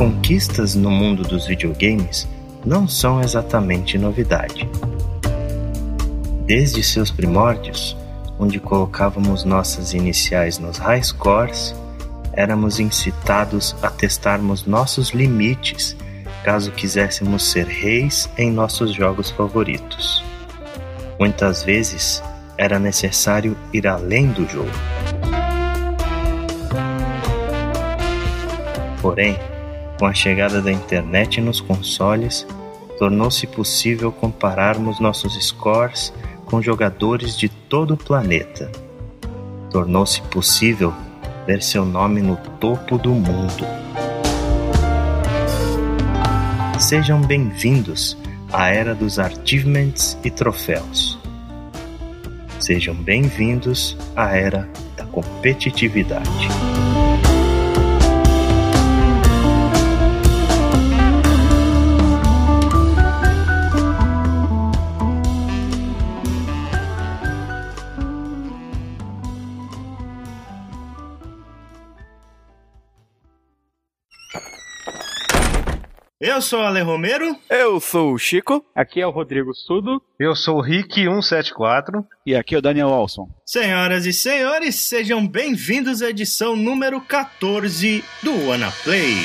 conquistas no mundo dos videogames não são exatamente novidade. Desde seus primórdios, onde colocávamos nossas iniciais nos high scores, éramos incitados a testarmos nossos limites caso quiséssemos ser reis em nossos jogos favoritos. Muitas vezes era necessário ir além do jogo. Porém, com a chegada da internet nos consoles, tornou-se possível compararmos nossos scores com jogadores de todo o planeta. Tornou-se possível ver seu nome no topo do mundo. Sejam bem-vindos à era dos achievements e troféus. Sejam bem-vindos à era da competitividade. Eu sou o Ale Romero. Eu sou o Chico. Aqui é o Rodrigo Sudo. Eu sou o Rick174. E aqui é o Daniel Olson. Senhoras e senhores, sejam bem-vindos à edição número 14 do Wanna Play.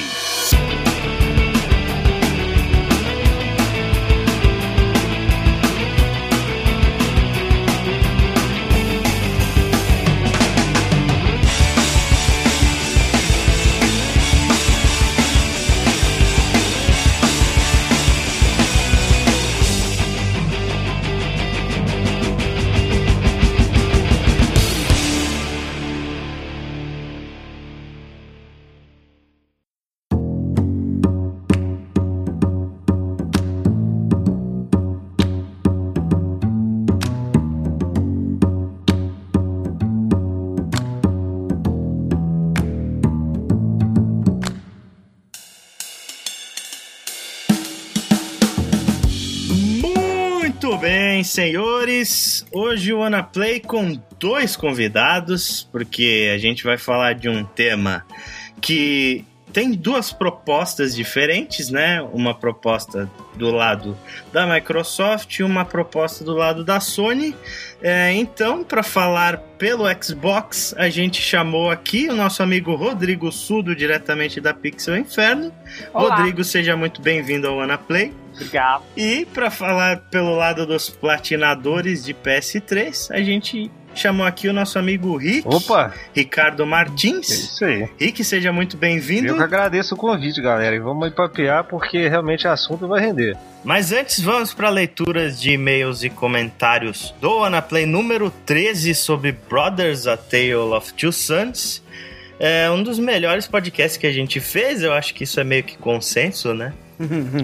Senhores. Hoje o Wanna Play com dois convidados, porque a gente vai falar de um tema que tem duas propostas diferentes, né? Uma proposta do lado da Microsoft e uma proposta do lado da Sony. É, então, para falar pelo Xbox, a gente chamou aqui o nosso amigo Rodrigo Sudo, diretamente da Pixel Inferno. Olá. Rodrigo, seja muito bem-vindo ao Wanna Play. Obrigado. E para falar pelo lado dos platinadores de PS3, a gente chamou aqui o nosso amigo Rick, Opa, Ricardo é Martins. isso aí. Rick, seja muito bem-vindo. Eu que agradeço o convite, galera. E vamos papear porque realmente o assunto vai render. Mas antes, vamos para leituras de e-mails e comentários do Anaplay número 13 sobre Brothers, A Tale of Two Sons. É um dos melhores podcasts que a gente fez, eu acho que isso é meio que consenso, né?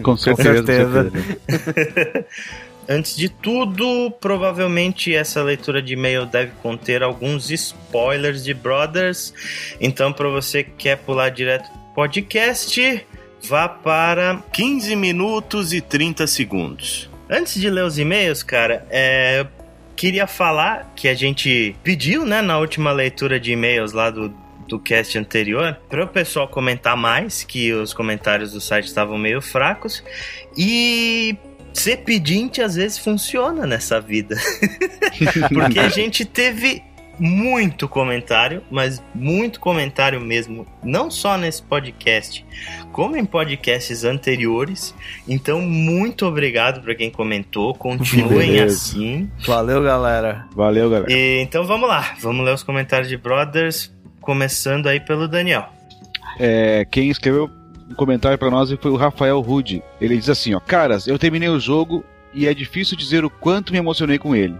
Com certeza. certeza. com certeza. Antes de tudo, provavelmente essa leitura de e-mail deve conter alguns spoilers de Brothers. Então, para você que quer pular direto podcast, vá para 15 minutos e 30 segundos. Antes de ler os e-mails, cara, é, queria falar que a gente pediu, né, na última leitura de e-mails lá do, do cast anterior, para o pessoal comentar mais, que os comentários do site estavam meio fracos. E ser pedinte às vezes funciona nessa vida. Porque a gente teve muito comentário, mas muito comentário mesmo, não só nesse podcast, como em podcasts anteriores. Então, muito obrigado para quem comentou, continuem Beleza. assim. Valeu, galera. Valeu, galera. E, então, vamos lá, vamos ler os comentários de Brothers, começando aí pelo Daniel. É, quem escreveu um comentário pra nós foi o Rafael Rude. Ele diz assim, ó, caras, eu terminei o jogo e é difícil dizer o quanto me emocionei com ele.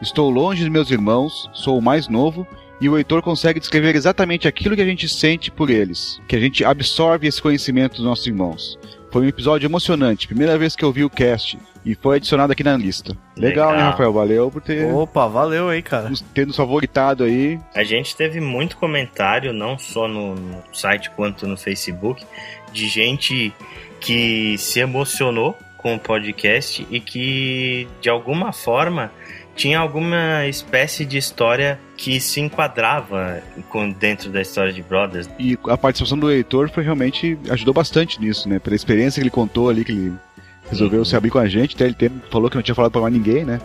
Estou longe dos meus irmãos, sou o mais novo e o Heitor consegue descrever exatamente aquilo que a gente sente por eles, que a gente absorve esse conhecimento dos nossos irmãos. Foi um episódio emocionante, primeira vez que eu vi o cast e foi adicionado aqui na lista. Legal, né, Legal. Rafael? Valeu por ter Opa, valeu aí, cara. nos favoritado aí. A gente teve muito comentário, não só no, no site quanto no Facebook, de gente que se emocionou com o podcast e que, de alguma forma, tinha alguma espécie de história que se enquadrava com, dentro da história de Brothers. E a participação do Heitor foi realmente ajudou bastante nisso, né? Pela experiência que ele contou ali, que ele resolveu Uhum. se abrir com a gente, até ele falou que não tinha falado pra mais ninguém, né?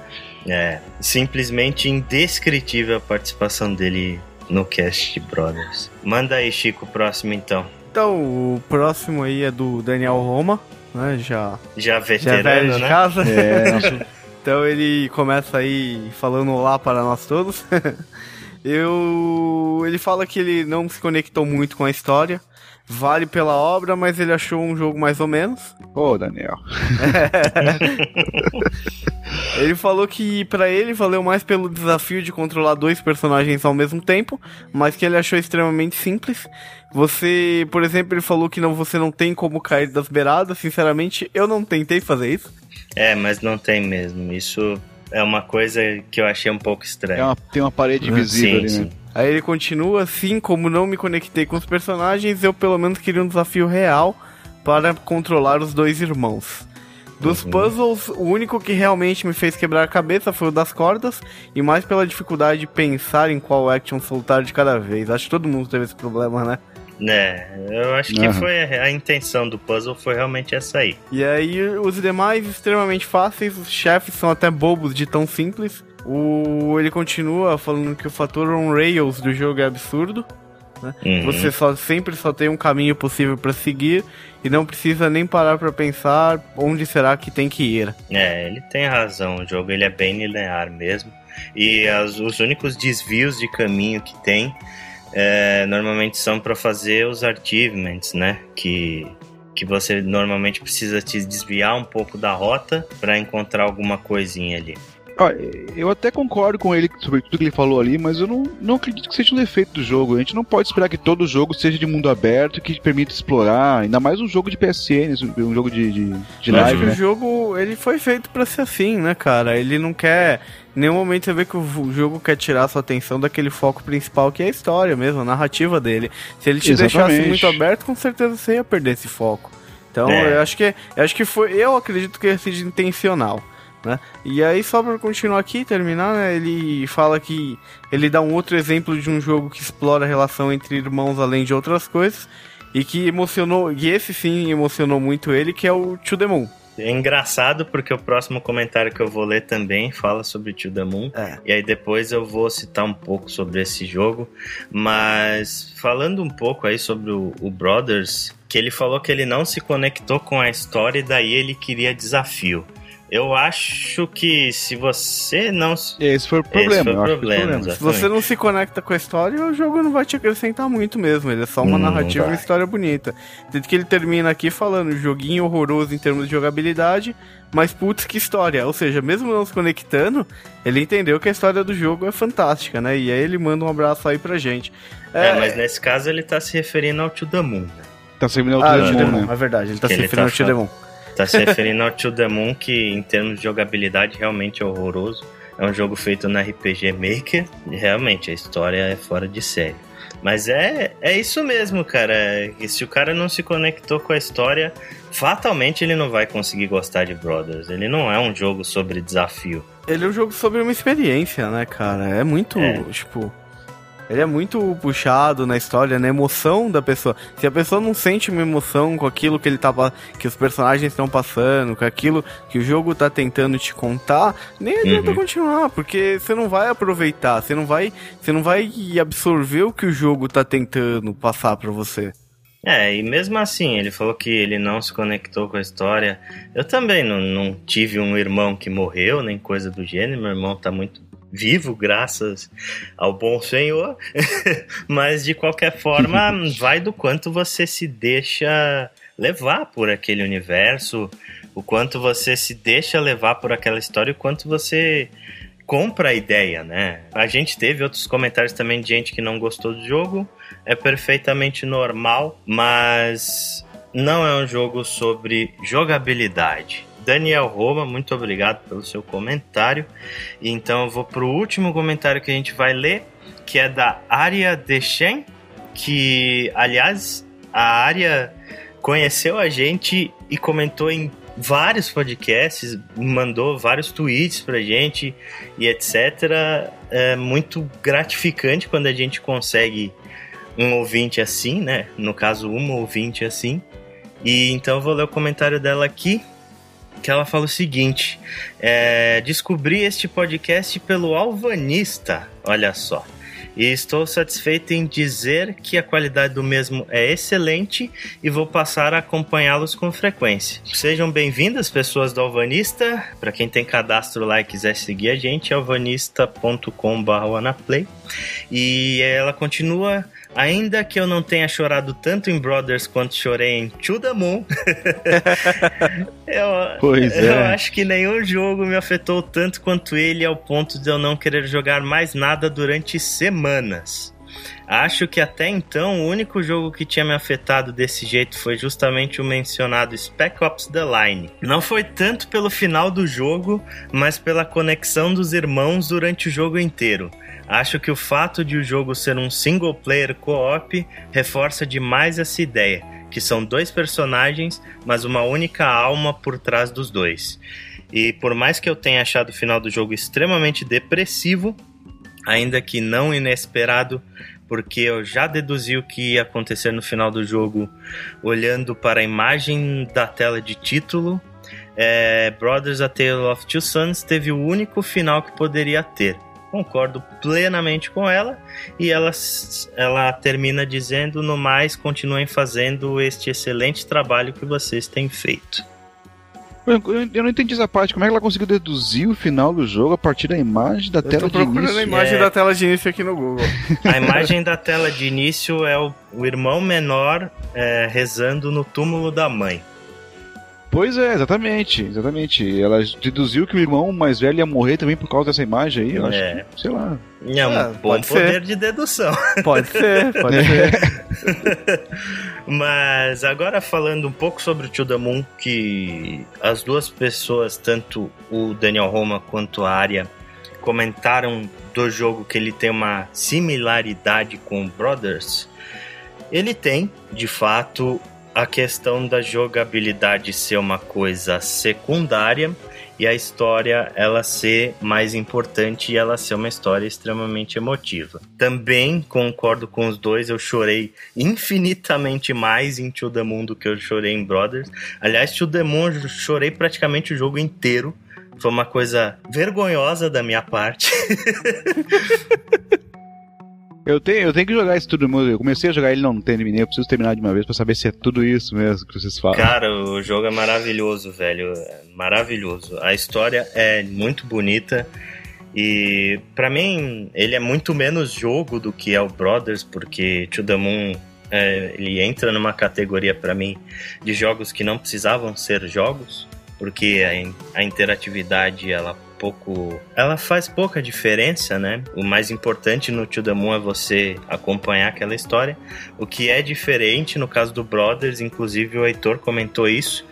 É, simplesmente indescritível a participação dele no cast de Brothers. Manda aí, Chico, o próximo então. Então, o próximo aí é do Daniel Roma, né? Já, Já já veterano, velho de né? casa. É, Então ele começa aí falando olá para nós todos. Eu, ele fala que ele não se conectou muito com a história. Vale pela obra, mas ele achou um jogo mais ou menos. Ô, Daniel. Ele falou que pra ele valeu mais pelo desafio de controlar dois personagens ao mesmo tempo, mas que ele achou extremamente simples. Você, por exemplo, ele falou que não, você não tem como cair das beiradas. Sinceramente, eu não tentei fazer isso. É, mas não tem mesmo. Isso é uma coisa que eu achei um pouco É estranha. uma- tem uma parede invisível sim, ali, sim. né? Aí ele continua assim, como não me conectei com os personagens, eu pelo menos queria um desafio real para controlar os dois irmãos. Dos Uhum. puzzles, o único que realmente me fez quebrar a cabeça foi o das cordas, e mais pela dificuldade de pensar em qual action soltar de cada vez. Acho que todo mundo teve esse problema, né? É, eu acho que foi a, a intenção do puzzle foi realmente essa aí. E aí os demais extremamente fáceis, os chefes são até bobos de tão simples. O ele continua falando que o fator on rails do jogo é absurdo. Uhum. Você só sempre só tem um caminho possível pra seguir e não precisa nem parar pra pensar onde será que tem que ir. É, ele tem razão. O jogo ele é bem linear mesmo. E as- os únicos desvios de caminho que tem é, normalmente são para fazer os achievements, né? Que, que você normalmente precisa te desviar um pouco da rota para encontrar alguma coisinha ali. Ó, eu até concordo com ele sobre tudo que ele falou ali, mas eu não, não acredito que seja um defeito do jogo. A gente não pode esperar que todo jogo seja de mundo aberto, que permita explorar, ainda mais um jogo de PSN, um jogo de, de, de Eu acho live, que né? o jogo ele foi feito pra ser assim, né, cara? Ele não quer. Em nenhum momento você vê que o jogo quer tirar sua atenção daquele foco principal que é a história mesmo, a narrativa dele. Se ele te Exatamente. deixasse muito aberto, com certeza você ia perder esse foco. Então É. eu acho que eu acho que foi. Eu acredito que seja intencional. Né? E aí, só pra continuar aqui, terminar, né, ele fala que ele dá um outro exemplo de um jogo que explora a relação entre irmãos além de outras coisas, e que emocionou, e esse sim emocionou muito ele, que é o To The Moon. É engraçado porque o próximo comentário que eu vou ler também fala sobre The Moon. É. E aí depois eu vou citar um pouco sobre esse jogo. Mas falando um pouco aí sobre o, o Brothers, que ele falou que ele não se conectou com a história e daí ele queria desafio. Eu acho que se você não. se- Esse foi o Esse problema. foi o problema. Se você não se conecta com a história, o jogo não vai te acrescentar muito mesmo. Ele é só uma Hum, narrativa e vai. uma história bonita. Tanto que ele termina aqui falando, joguinho horroroso em termos de jogabilidade, mas putz, que história. Ou seja, mesmo não se conectando, ele entendeu que a história do jogo é fantástica, né? E aí ele manda um abraço aí pra gente. É, mas nesse caso ele tá se referindo ao To The Moon. Né? Tá servindo Ah, ao o Demon, Demon, né? é verdade, ele tá Que se ele referindo tá ao Demon. Tá se referindo ao To The Moon, que em termos de jogabilidade realmente é horroroso. É um jogo feito na RPG Maker. E realmente a história é fora de série. Mas é, é isso mesmo, cara. E se o cara não se conectou com a história, fatalmente ele não vai conseguir gostar de Brothers. Ele não é um jogo sobre desafio. Ele é um jogo sobre uma experiência, né, cara? É muito, É. tipo. Ele é muito puxado na história, na emoção da pessoa. Se a pessoa não sente uma emoção com aquilo que ele tá que os personagens estão passando, com aquilo que o jogo tá tentando te contar, nem adianta Uhum. continuar, porque você não vai aproveitar, você não vai, você não vai absorver o que o jogo tá tentando passar pra você. É, e mesmo assim, ele falou que ele não se conectou com a história. Eu também não, não tive um irmão que morreu, nem coisa do gênero. Meu irmão tá muito vivo, graças ao bom Senhor. Mas de qualquer forma, vai do quanto você se deixa levar por aquele universo, o quanto você se deixa levar por aquela história, o quanto você compra a ideia, né? A gente teve outros comentários também de gente que não gostou do jogo. É perfeitamente normal, mas não é um jogo sobre jogabilidade. Daniel Roma, muito obrigado pelo seu comentário. Então eu vou pro último comentário que a gente vai ler, que é da Aria Dechen, que aliás a Aria conheceu a gente e comentou em vários podcasts, mandou vários tweets pra gente e etc. É muito gratificante quando a gente consegue um ouvinte assim, né? No caso, uma ouvinte assim. E então eu vou ler o comentário dela aqui que ela fala o seguinte: é, descobri este podcast pelo Alvanista, olha só. E estou satisfeito em dizer que a qualidade do mesmo é excelente e vou passar a acompanhá-los com frequência. Sejam bem-vindas, pessoas do Alvanista. Para quem tem cadastro lá e quiser seguir a gente, alvanista.com.br. E ela continua Ainda que eu não tenha chorado tanto em Brothers quanto chorei em To The Moon, eu, pois eu é. acho que nenhum jogo me afetou tanto quanto ele ao ponto de eu não querer jogar mais nada durante semanas. Acho que até então o único jogo que tinha me afetado desse jeito foi justamente o mencionado Spec Ops The Line. Não foi tanto pelo final do jogo, mas pela conexão dos irmãos durante o jogo inteiro. Acho que o fato de o jogo ser um single player co-op reforça demais essa ideia, que são dois personagens, mas uma única alma por trás dos dois. E por mais que eu tenha achado o final do jogo extremamente depressivo, ainda que não inesperado, porque eu já deduzi o que ia acontecer no final do jogo olhando para a imagem da tela de título. É, Brothers A Tale of Two Sons teve o único final que poderia ter concordo plenamente com ela e ela, ela termina dizendo: no mais, continuem fazendo este excelente trabalho que vocês têm feito. Eu não entendi essa parte. Como é que ela conseguiu deduzir o final do jogo a partir da imagem da Eu tela tô de procurando início? a imagem É. da tela de início aqui no Google. A imagem da tela de início é o, o irmão menor é, rezando no túmulo da mãe. Pois é, exatamente, exatamente. Ela deduziu que o irmão mais velho ia morrer também por causa dessa imagem aí. Eu acho, É. que, sei lá. É um Ah, bom pode poder ser. de dedução. Pode ser, pode É. ser. Mas agora falando um pouco sobre o The Moon, que as duas pessoas, tanto o Daniel Roma quanto a Arya, comentaram do jogo que ele tem uma similaridade com Brothers. Ele tem, de fato, a questão da jogabilidade ser uma coisa secundária e a história ela ser mais importante e ela ser uma história extremamente emotiva. Também concordo com os dois, eu chorei infinitamente mais em To The Moon do que eu chorei em Brothers. Aliás, To The Moon eu chorei praticamente o jogo inteiro. Foi uma coisa vergonhosa da minha parte. Eu tenho, eu tenho que jogar isso tudo. Eu comecei a jogar ele, não terminei. Eu preciso terminar de uma vez pra saber se é tudo isso mesmo que vocês falam. Cara, o jogo é maravilhoso, velho. É Maravilhoso. A história é muito bonita. E pra mim, ele é muito menos jogo do que é o Brothers, porque To The Moon é, ele entra numa categoria pra mim de jogos que não precisavam ser jogos, porque a, a interatividade ela pouco, ela faz pouca diferença, né? O mais importante no The Moon é você acompanhar aquela história. O que é diferente no caso do Brothers, inclusive o Heitor comentou isso,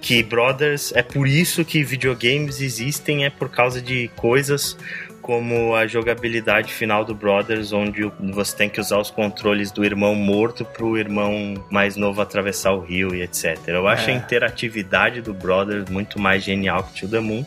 que Brothers é por isso que videogames existem, é por causa de coisas como a jogabilidade final do Brothers, onde o- você tem que usar os controles do irmão morto pro irmão mais novo atravessar o rio e etc. Eu acho É. a interatividade do Brothers muito mais genial que To The Moon.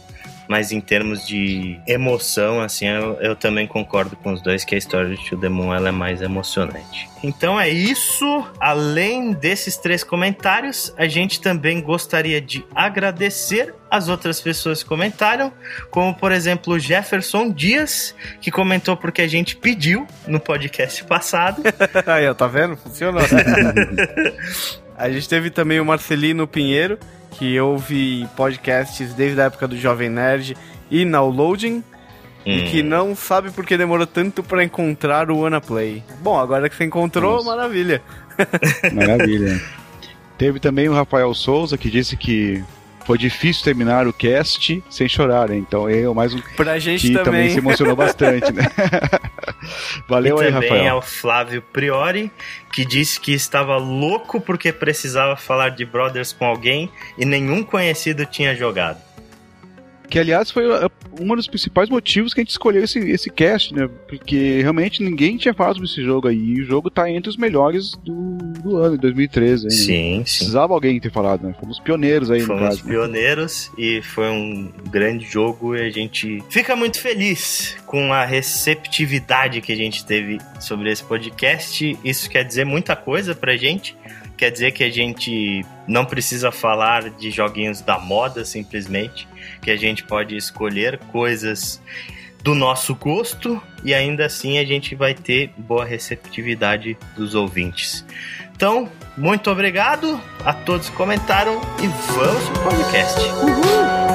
Mas em termos de emoção, assim, eu, eu também concordo com os dois que a história de To The Moon ela é mais emocionante. Então é isso. Além desses três comentários, a gente também gostaria de agradecer as outras pessoas que comentaram, como por exemplo o Jefferson Dias, que comentou porque a gente pediu no podcast passado. Aí, ó, tá vendo? Funcionou. a gente teve também o Marcelino Pinheiro, que ouve podcasts desde a época do Jovem Nerd e Downloading, e Hum. que não sabe por que demorou tanto pra encontrar o Wanna Play. Bom, agora que você encontrou, Nossa. maravilha. Maravilha. Teve também o Rafael Souza que disse que foi difícil terminar o cast sem chorar, né? Então eu mais um Pra gente que também. também. se emocionou bastante, né? Valeu e aí, também Rafael. é o Flávio Priori, que disse que estava louco porque precisava falar de Brothers com alguém e nenhum conhecido tinha jogado. Que aliás foi uh, um dos principais motivos que a gente escolheu esse, esse cast, né? Porque realmente ninguém tinha falado sobre esse jogo aí. E o jogo tá entre os melhores do, do ano, em 2013. Hein? Sim, sim. Precisava alguém ter falado, né? Fomos pioneiros aí Fomos no caso. né? pioneiros e foi um grande jogo e a gente fica muito feliz com a receptividade que a gente teve sobre esse podcast. Isso quer dizer muita coisa pra gente. Quer dizer que a gente não precisa falar de joguinhos da moda simplesmente, que a gente pode escolher coisas do nosso gosto e ainda assim a gente vai ter boa receptividade dos ouvintes. Então, muito obrigado a todos que comentaram e vamos pro podcast.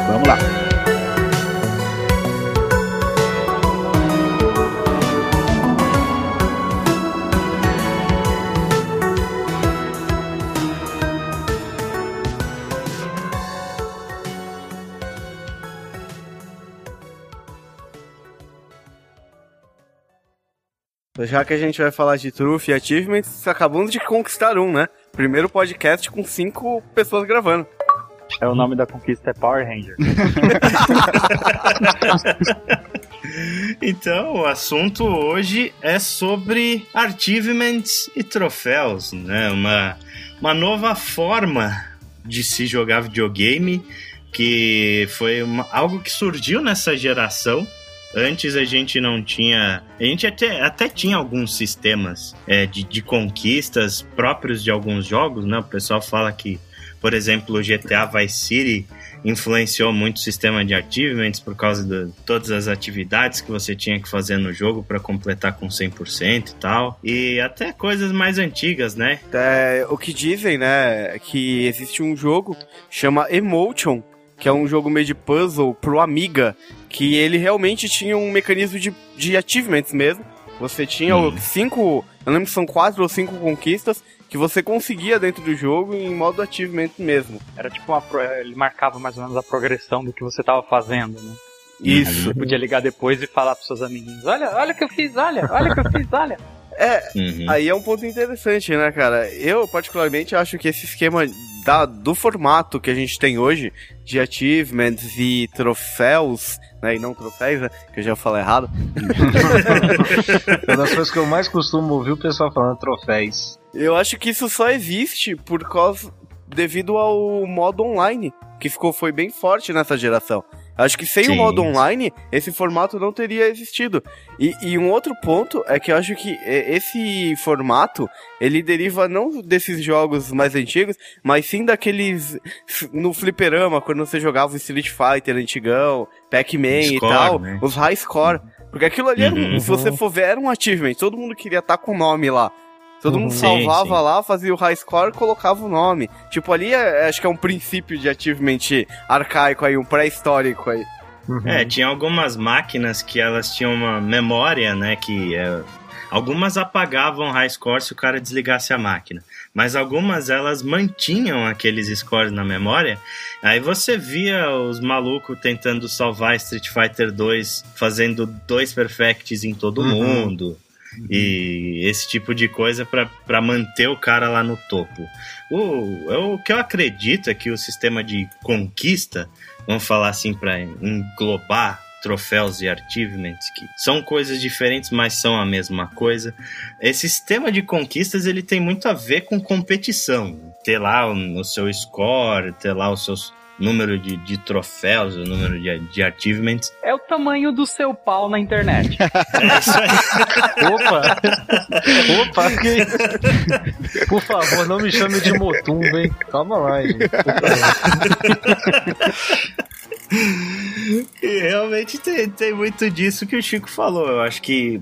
Vamos lá. Já que a gente vai falar de Truth e Achievements, acabamos de conquistar um, né? Primeiro podcast com cinco pessoas gravando. É o nome da conquista é Power Ranger. Então, o assunto hoje é sobre achievements e troféus, né? Uma, uma nova forma de se jogar videogame que foi uma- algo que surgiu nessa geração. Antes a gente não tinha. A gente até, até tinha alguns sistemas é, de, de conquistas próprios de alguns jogos, né? O pessoal fala que, por exemplo, o GTA Vice City influenciou muito o sistema de achievements por causa de todas as atividades que você tinha que fazer no jogo para completar com 100% e tal. E até coisas mais antigas, né? É, o que dizem, né, é que existe um jogo chama Emotion, que é um jogo meio de puzzle pro Amiga, que ele realmente tinha um mecanismo de, de achievements mesmo. Você tinha Hum. cinco, eu lembro que são quatro ou cinco conquistas que você conseguia dentro do jogo em modo achievement mesmo. Era tipo uma. pro- Ele marcava mais ou menos a progressão do que você tava fazendo, né? Isso. Você podia ligar depois e falar pros seus amiguinhos: Olha, olha o que eu fiz, olha, olha o que eu fiz, olha. É, Uhum. Aí é um ponto interessante, né, cara? Eu, particularmente, acho que esse esquema da, do formato que a gente tem hoje, de achievements e troféus, né, e não troféus, né, que eu já falei errado, Uma das coisas que eu mais costumo ouvir o pessoal falando troféus. eu acho que isso só existe por causa, devido ao modo online, que ficou, foi bem forte nessa geração. Acho que sem o Sim. modo online, esse formato não teria existido. E, e um outro ponto é que eu acho que é, esse formato, ele deriva não desses jogos mais antigos, mas sim daqueles no fliperama, quando você jogava o Street Fighter antigão, Pac-Man e tal, né? os high score. Porque aquilo ali, era um- Uhum. se você for ver, era um achievement. Todo mundo queria estar com o nome lá. Todo mundo Sim, salvava sim. lá, fazia o high score e colocava o nome. Tipo, ali é- acho que é um princípio de achievement arcaico aí, um pré-histórico aí. É, tinha algumas máquinas que elas tinham uma memória, né? Que é, algumas apagavam high score se o cara desligasse a máquina, mas algumas elas mantinham aqueles scores na memória. Aí você via os malucos tentando salvar Street Fighter 2, fazendo dois perfects em todo Uhum. mundo. E esse tipo de coisa pra manter o cara lá no topo. O, o que eu acredito é que o sistema de conquista vamos falar assim para englobar troféus e achievements que são coisas diferentes, mas são a mesma coisa. Esse sistema de conquistas ele tem muito a ver com competição, ter lá o, o seu score, ter lá o seu número de, de troféus, o número de, de achievements. É o tamanho do seu pau na internet. É isso aí. Opa! Opa! que- Por favor, não me chame de Motumba, hein? Calma lá, gente. E realmente tem, tem muito disso que o Chico falou. Eu acho que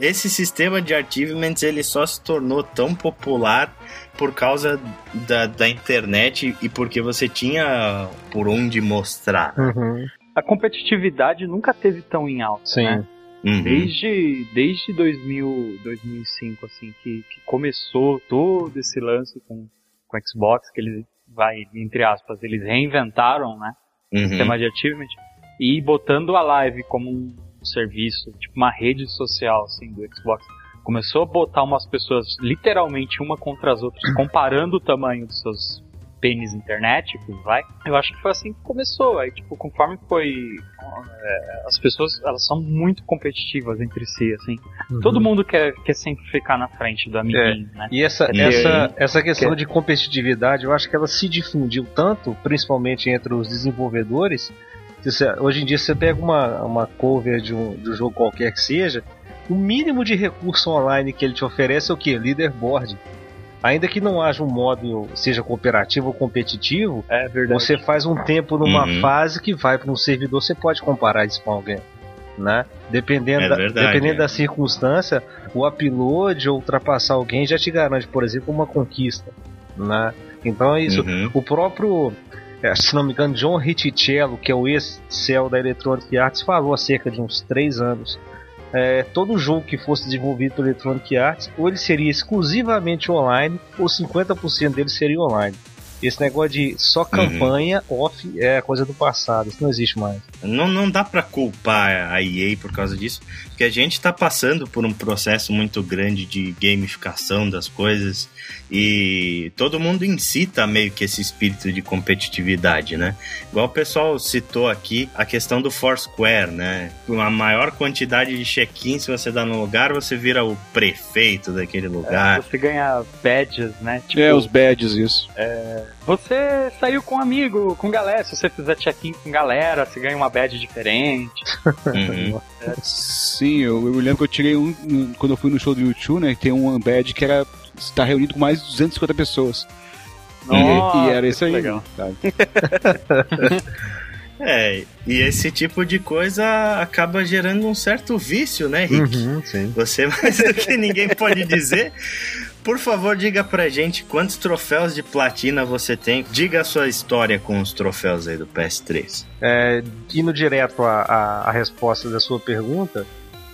esse sistema de achievements ele só se tornou tão popular por causa da, da internet e porque você tinha por onde mostrar. Uhum. A competitividade nunca teve tão em alta, Sim. né? Uhum. Desde, desde 2000, 2005, assim, que, que começou todo esse lance com, com o Xbox, que eles, vai, entre aspas, eles reinventaram, né? Uhum. sistema de achievement e botando a live como um serviço, tipo uma rede social assim do Xbox. Começou a botar umas pessoas literalmente uma contra as outras, comparando o tamanho dos seus pênis internéticos, vai. Eu acho que foi assim que começou. Aí, tipo, conforme foi. é, as pessoas, elas são muito competitivas entre si, assim. Todo mundo quer, quer sempre ficar na frente do amiguinho, né? E essa, E essa, essa questão de competitividade, eu acho que ela se difundiu tanto, principalmente entre os desenvolvedores. que você- hoje em dia você pega uma, uma cover de um, de um jogo qualquer que seja, o mínimo de recurso online que ele te oferece é o que? Leaderboard. Ainda que não haja um modo, seja cooperativo ou competitivo, É verdade. você faz um tempo numa Uhum. fase que vai para um servidor, você pode comparar isso com alguém. Né? Dependendo, É da, verdade, dependendo é. da circunstância, o upload ou ultrapassar alguém já te garante, por exemplo, uma conquista. Né? Então é isso. Uhum. O próprio, é, se não me engano, John Ricciello, que é o ex-céu da Electronic Arts, falou há cerca de uns 3 anos. É, todo jogo que fosse desenvolvido pela Electronic Arts, ou ele seria exclusivamente online, ou 50% dele seria online. Esse negócio de só campanha off é coisa do passado, isso não existe mais. Não, não dá pra culpar a EA por causa disso, porque a gente tá passando por um processo muito grande de gamificação das coisas e todo mundo incita meio que esse espírito de competitividade, né? Igual o pessoal citou aqui a questão do Foursquare, né? Com a maior quantidade de check-in, se você dá no lugar, você vira o prefeito daquele lugar. Você ganha badges, né? Tipo, É, os badges, isso. você saiu com um amigo, com galera. Se você fizer check-in com galera, você ganha uma badge diferente. Uhum. Sim, eu, eu lembro que eu tirei um, um- quando eu fui no show do YouTube, né? Tem um badge que era estar reunido com mais de 250 pessoas. E- Nossa, e, era isso aí. legal. sabe? É, e esse tipo de coisa acaba gerando um certo vício, né, Rick? Uhum, sim. Você mais do que ninguém pode dizer. Por favor, diga pra gente quantos troféus de platina você tem. Diga a sua história com os troféus aí do PS3. É, indo direto à, resposta da sua pergunta,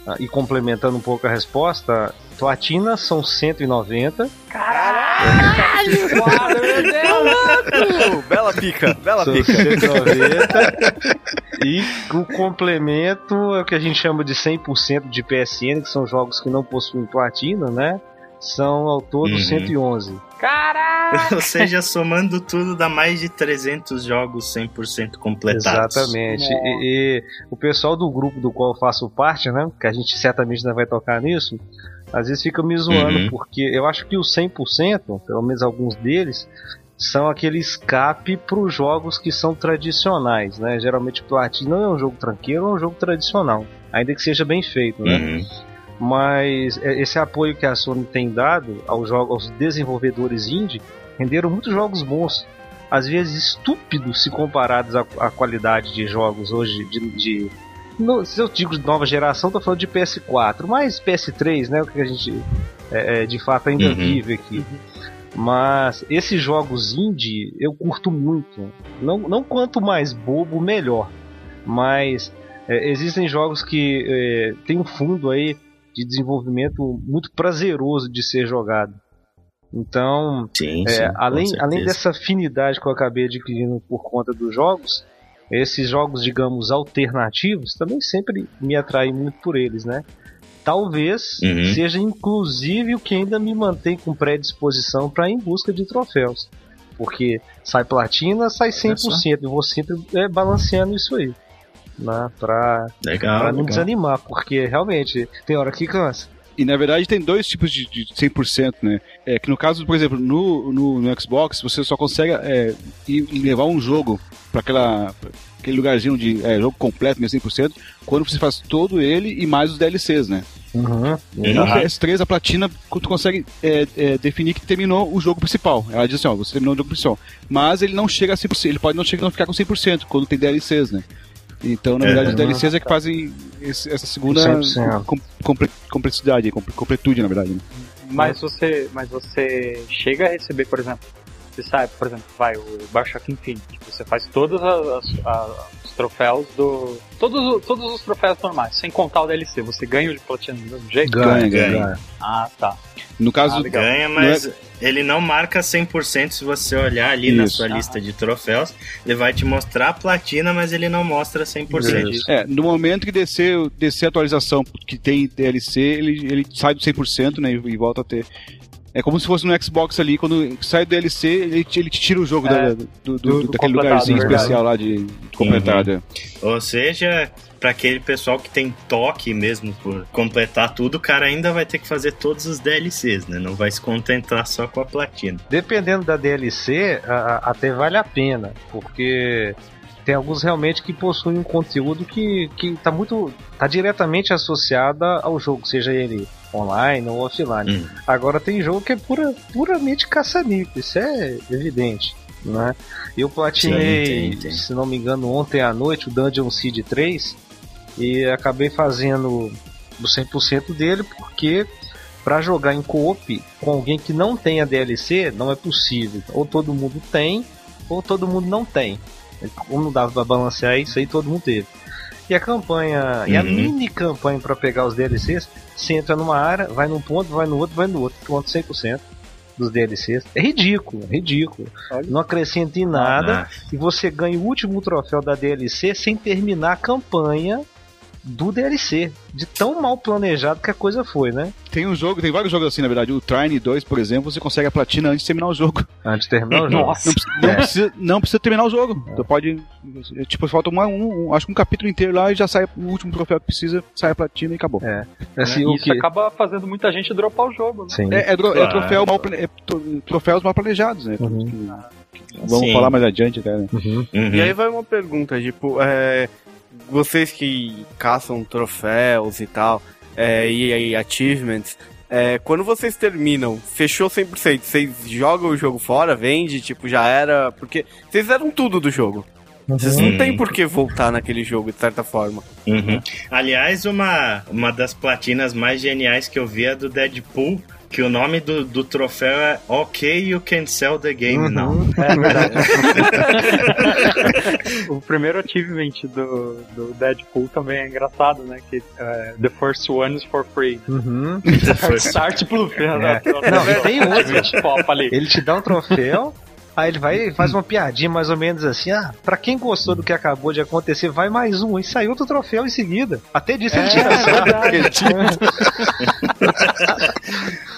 ah, e complementando um pouco a resposta, platina são 190, Caralho! Guarda, meu Deus! Uh, bela pica, bela São pica. 190. e o complemento é o que a gente chama de 100% de PSN, que são jogos que não possuem platina, né? São ao todo Uhum. 111. Caralho! Ou seja, somando tudo, dá mais de 300 jogos 100% completados. Exatamente. E, e o pessoal do grupo do qual eu faço parte, né? Que a gente certamente ainda vai tocar nisso, às vezes fica me zoando, Uhum. porque eu acho que os 100%, pelo menos alguns deles, são aquele escape para os jogos que são tradicionais, né? Geralmente Platinum não é um jogo tranqueiro, é um jogo tradicional, ainda que seja bem feito, né? Uhum. Mas é, esse apoio que a Sony tem dado aos, jogos, aos desenvolvedores indie renderam muitos jogos bons. Às vezes estúpidos se comparados à, à qualidade de jogos hoje de. de no, se eu digo de nova geração, tô falando de PS4, mas PS3, né? O que a gente é, é, de fato ainda Uhum. vive aqui. Mas esses jogos indie eu curto muito. Não, não quanto mais bobo, melhor. Mas é, existem jogos que é, tem um fundo aí de desenvolvimento muito prazeroso de ser jogado. Então, Sim, é, sim, além, além dessa afinidade que eu acabei adquirindo por conta dos jogos, esses jogos, digamos, alternativos, também sempre me atraem muito por eles, né? Talvez Uhum. seja inclusive o que ainda me mantém com predisposição para ir em busca de troféus. Porque sai platina, sai 100%. Eu vou sempre é, balanceando isso aí. Né? Pra, Legal, pra não legal. desanimar, porque realmente tem hora que cansa. E na verdade tem dois tipos de, de 100%, né? É que no caso, por exemplo, no, no, no Xbox, você só consegue é, ir- ir levar um jogo para aquela pra aquele lugarzinho de é, jogo completo, mesmo 100%, quando você faz todo ele e mais os DLCs, né? Uhum. No PS3, a platina, tu consegue é, é, definir que terminou o jogo principal. Ela diz assim, ó, você terminou o jogo principal. Mas ele não chega a 100%, ele pode não, chegar, não ficar com 100% quando tem DLCs, né? Então, na É. verdade, os DLCs é que fazem esse- essa segunda 100%. com, comple- complexidade, compl- completude, na verdade. Né? Mas você, mas você chega a receber, por exemplo, você sabe, por exemplo, vai o Bioshock Infinite, você faz todos as, as- os troféus do. Todos, todos os troféus normais, sem contar o DLC. Você ganha o de platina do mesmo jeito? Ganha, ganha. Ah, tá. No caso, Ah. Ganha, mas ele não marca 100% se você olhar ali na Isso. sua lista de troféus. Ele vai te mostrar a platina, mas ele não mostra 100%. Isso. É, no momento que descer, descer a atualização que tem DLC, ele, ele sai do 100%, né, e, volta a ter. É como se fosse no Xbox ali, quando sai do DLC, ele te, ele te tira o jogo É, da- do, do, do- do- daquele lugarzinho verdade. especial lá de completado. é. Ou seja, pra aquele pessoal que tem toque mesmo por completar tudo, o cara ainda vai ter que fazer todos os DLCs, né? Não vai se contentar só com a platina. Dependendo da DLC, a- a- até vale a pena, porque tem alguns realmente que possuem um conteúdo que, que tá muito. tá diretamente associado ao jogo, seja ele online ou offline. Hum. Agora tem jogo que é pura, puramente caça-níquel, isso é evidente. Né? Eu platinei, Sim, sim, sim. se não me engano, ontem à noite o Dungeon Seed 3 e acabei fazendo o 100% dele porque para jogar em co-op com alguém que não tenha DLC não é possível. Ou todo mundo tem, ou todo mundo não tem. Como não dava pra balancear isso aí, todo mundo teve. E a campanha, e a Uhum. mini campanha para pegar os DLCs, você entra numa área, vai num ponto, vai no outro, vai no outro, ponto 100% dos DLCs. É ridículo, é ridículo. Não acrescenta em nada Ah, e você ganha o último troféu da DLC sem terminar a campanha do DLC. De tão mal planejado que a coisa foi, né? Tem um jogo, tem vários jogos assim, na verdade. O Trine 2, por exemplo, você consegue a platina antes de terminar o jogo. Antes de terminar o jogo. Nossa. Não, precisa- não, precisa, não precisa terminar o jogo. Você pode. Tipo, falta uma- um, um- acho que um capítulo inteiro lá e já sai o último troféu que precisa, sai a platina e acabou. É. Assim, o Isso que... acaba fazendo muita gente dropar o jogo, né? Sim. É, é, dro- é troféu mal, é tro- troféus mal planejados, né? Uhum. Vamos Sim. falar mais adiante até, né? uhum. E aí vai uma pergunta, tipo, é, vocês que caçam troféus e tal, é, e, e achievements, é, quando vocês terminam, fechou 100%, vocês jogam o jogo fora, vende, tipo, já era, porque vocês deram tudo do jogo. Vocês não Uhum. tem por que voltar naquele jogo, de certa forma. Uhum. Aliás, uma, uma das platinas mais geniais que eu vi é do Deadpool, que o nome do, do troféu é OK, you can sell the game Uhum. now. É verdade. o primeiro achievement do, do Deadpool também é engraçado, né? Que é, The first one is for free. Uhum. Start Blue, né? Não, tem outro. Ali. Ele te dá um troféu, aí ele vai e faz uma piadinha mais ou menos assim: ah, pra quem gostou do que acabou de acontecer, vai mais um. E sai outro troféu em seguida. Até disso ele tira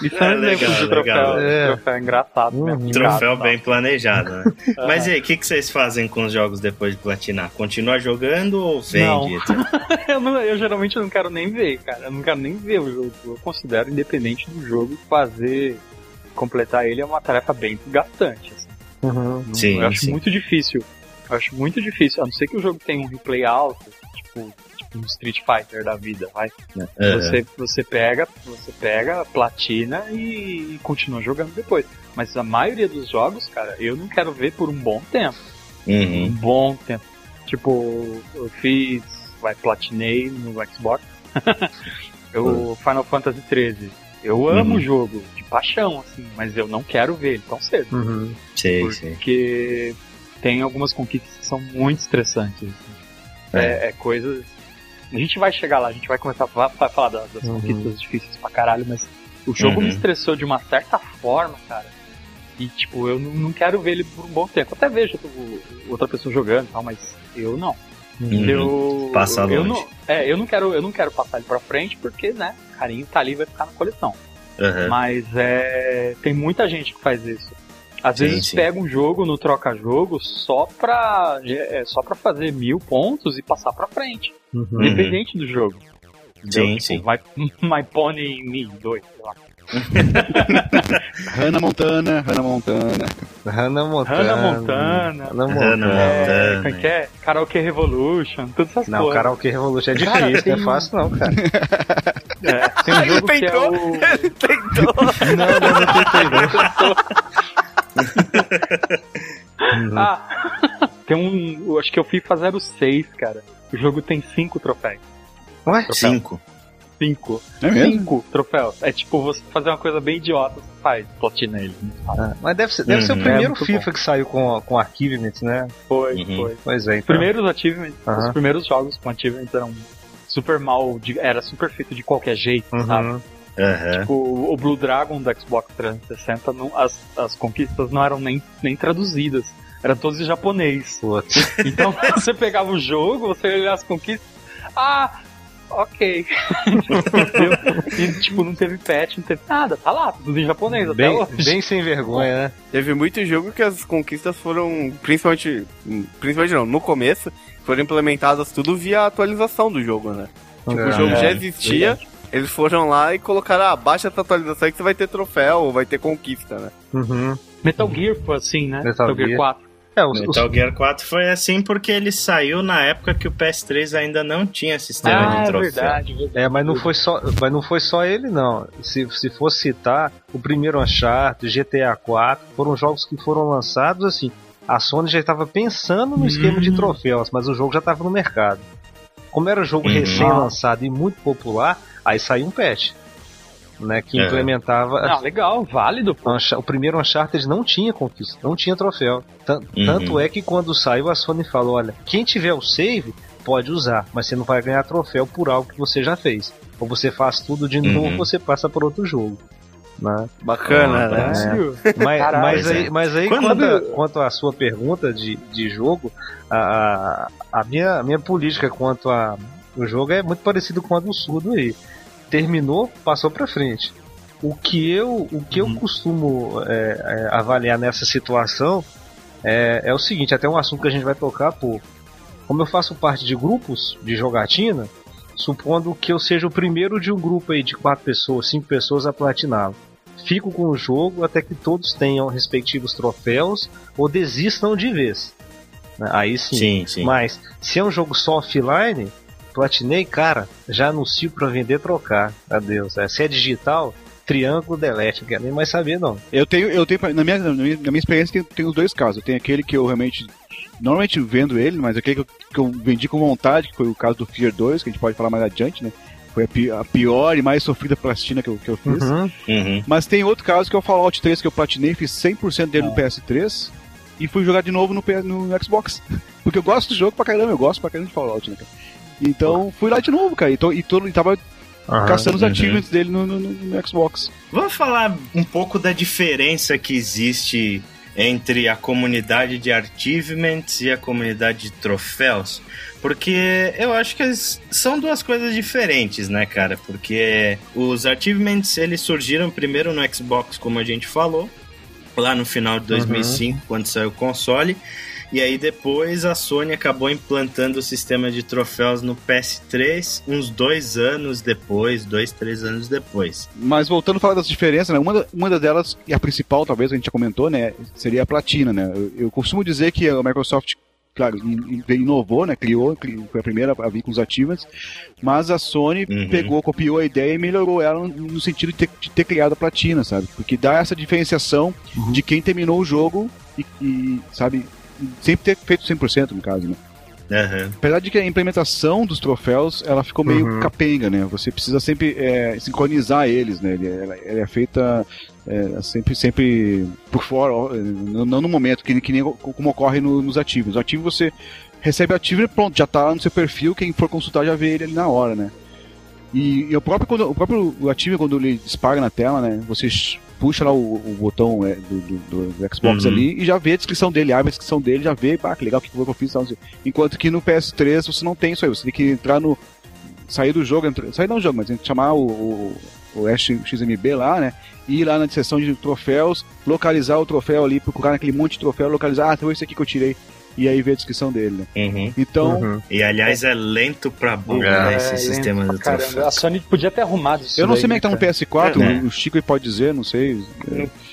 Isso é um É, legal, de troféu, legal. É. troféu engraçado. Uhum. mesmo. Troféu bem planejado, né? Mas e aí, o que, que vocês fazem com os jogos depois de platinar? Continua jogando ou vende? eu, não- eu geralmente não quero nem ver, cara. Eu não quero nem ver o jogo. Eu considero, independente do jogo, fazer, completar ele é uma tarefa bem desgastante. assim. Uhum. Sim, eu acho sim. muito difícil. Eu acho muito difícil. A não ser que o jogo tenha um replay alto, tipo, tipo um Street Fighter da vida, vai. Uhum. Você, você pega, você pega, platina e, continua jogando depois. Mas a maioria dos jogos, cara, eu não quero ver por um bom tempo. Um Uhum. bom tempo. Tipo, eu fiz, vai, platinei no Xbox. eu Final Fantasy XIII. Eu amo Uhum. o jogo, paixão, assim, mas eu não quero ver ele tão cedo. Uhum. Sei, sei. Porque tem algumas conquistas que são muito estressantes. assim. É, é coisas. A gente vai chegar lá, a gente vai começar a falar, das, das Uhum. conquistas difíceis pra caralho, mas o jogo Uhum. me estressou de uma certa forma, cara. E tipo, eu não, não quero ver ele por um bom tempo. Até vejo outra pessoa jogando e tal, mas eu não. Uhum. Eu, Passa eu longe. não, é, eu não quero, eu não quero passar ele pra frente porque, né, o carinho tá ali e vai ficar na coleção. Uhum. Mas é, tem muita gente que faz isso. Às Sim, vezes sim. pega um jogo no troca-jogo só pra, é, só pra fazer mil pontos e passar pra frente. Uhum. Independente do jogo. Sim, sim. Tipo, My, My Pony Me 2, sei lá. Hannah Montana, Hannah Montana. Hannah Montana. Hannah Montana. Hannah Hannah Montana. É, Montana. como é que é? Karaoke Revolution, todas essas Não, coisas. Karaoke Revolution é Cara, difícil, tem não é fácil não, cara. É, tem um Ele jogo que é tentou. o... Ele tentou. Não, não, não tentei não. Ah, tem um... eu Acho que eu FIFA 06, cara. O jogo tem cinco troféus. Ué? Cinco. Cinco. É mesmo? Cinco troféus. É tipo você fazer uma coisa bem idiota, você faz platina ele. Ah, Mas deve ser, deve ser o Uhum. primeiro É, FIFA que saiu com, com achievements, né? Foi, Uhum. foi. Pois é, Os então. primeiros achievements, Aham. os primeiros jogos com achievements eram super mal, de- era super feito de qualquer jeito, sabe? Uhum. Tipo, o Blue Dragon do Xbox 360, não- as, as conquistas não eram nem, nem traduzidas. Eram todas em japonês. Putz. Então você pegava o jogo, você olhava as conquistas. Ah, ok. e, tipo, não teve patch, não teve nada. Tá lá, tudo em japonês até Bem, hoje. bem sem vergonha, né? Teve muito jogo que as conquistas foram, principalmente, principalmente não, no começo, foram implementadas tudo via atualização do jogo, né? Tipo, o jogo já existia, eles foram lá e colocaram, ah, baixa essa atualização que você vai ter troféu, vai ter conquista, né? Uhum. Metal Gear foi assim, né? Metal Metal, Gear. 4. É, os, os- Metal Gear 4 foi assim porque ele saiu na época que o PS3 ainda não tinha sistema Ah, de é troféu. verdade, verdade. É, mas não foi só, mas não foi só ele não. Se, se for citar, o primeiro Uncharted, GTA 4, foram jogos que foram lançados assim. A Sony já estava pensando no esquema de troféus, mas o jogo já estava no mercado. Como era um jogo Uhum. recém-lançado e muito popular, aí saiu um patch, né, que É. implementava Ah, legal, válido, pô. O primeiro Uncharted não tinha conquista, não tinha troféu. Tan- Uhum. Tanto é que quando saiu a Sony falou, olha, quem tiver o save pode usar, mas você não vai ganhar troféu por algo que você já fez. Ou você faz tudo de novo, Uhum. ou você passa para outro jogo. Né? Bacana, Ah, né? Mas, Caralho, mas aí, é. mas aí Quando- quanto, a, quanto à sua pergunta de, de jogo, a, a, a minha, a minha política quanto a o jogo é muito parecido com a do surdo aí. Terminou, passou pra frente. O que eu, o que eu costumo é, é, avaliar nessa situação é, é o seguinte, até um assunto que a gente vai tocar pouco. Como eu faço parte de grupos de jogatina, supondo que eu seja o primeiro de um grupo aí de quatro pessoas, cinco pessoas a platiná-lo fico com o jogo até que todos tenham respectivos troféus ou desistam de vez. Aí sim. Sim, sim. Mas se é um jogo só offline, platinei, cara, já anuncio pra vender trocar. Adeus. É, se é digital, triângulo delete, não quero nem mais saber não. Eu tenho, eu tenho na minha, na minha, na minha experiência, tem, tem os dois casos. Eu tenho aquele que eu realmente. Normalmente vendo ele, mas aquele que eu, que eu vendi com vontade, que foi o caso do Fear 2, que a gente pode falar mais adiante, né? Foi a, pi- a pior e mais sofrida plastina que eu, que eu fiz. Uhum. Mas tem outro caso que é o Fallout 3 que eu platinei, fiz 100% dele no PS3 e fui jogar de novo no, no Xbox. Porque eu gosto do jogo pra caramba, eu gosto pra caramba de Fallout, né, cara? Então fui lá de novo, cara, e, tô, e, tô, e tava caçando os uhum. achievements dele no, no- no Xbox. Vamos falar um pouco da diferença que existe entre a comunidade de achievements e a comunidade de troféus. Porque eu acho que são duas coisas diferentes, né, cara? Porque os achievements eles surgiram primeiro no Xbox, como a gente falou, lá no final de 2005, quando saiu o console. E aí depois a Sony acabou implantando o sistema de troféus no PS3 uns dois anos depois, dois, três anos depois. Mas voltando a falar das diferenças, né? Uma, uma das delas, e a principal, talvez, a gente já comentou, né? Seria a platina, né? Eu, eu costumo dizer que a Microsoft, claro, in- in- inovou, né? Criou, cri- foi a primeira a vir com os ativos, mas a Sony Uhum. pegou, copiou a ideia e melhorou ela no, sentido de ter, de ter criado a platina, sabe? Porque dá essa diferenciação de quem terminou o jogo e, e, sabe, sempre ter feito 100% no caso, né? Aham. Apesar de que a implementação dos troféus ela ficou meio Uhum. capenga, né? Você precisa sempre é, sincronizar eles, né? Ele- Ela, ela é feita é, sempre, sempre por fora, não, no momento, que, que nem como ocorre no- nos ativos. No ativo você recebe o ativo e pronto, já tá lá no seu perfil, quem for consultar já vê ele ali na hora, né? E, e o próprio, quando, o próprio ativo, quando ele dispara na tela, né? Você puxa lá o, o botão é, do, do- do Xbox Uhum. ali e já vê a descrição dele, abre a descrição dele, já vê, ah, que legal, o que que eu fiz. Enquanto que no PS3 você não tem isso aí, você tem que entrar no. sair do jogo, entrar, sair não do jogo, mas tem que chamar o, o, o XMB lá, né? Ir lá na seção de troféus, localizar o troféu ali, procurar naquele monte de troféu, localizar, ah, foi esse aqui que eu tirei. E aí ver a descrição dele, né? Uhum. Então, E aliás é lento pra burro, É, né, esse lento sistema do caramba. A Sony podia ter arrumado isso eu não sei como é que tá no cara. PS4, É, né? o Chico pode dizer, não sei.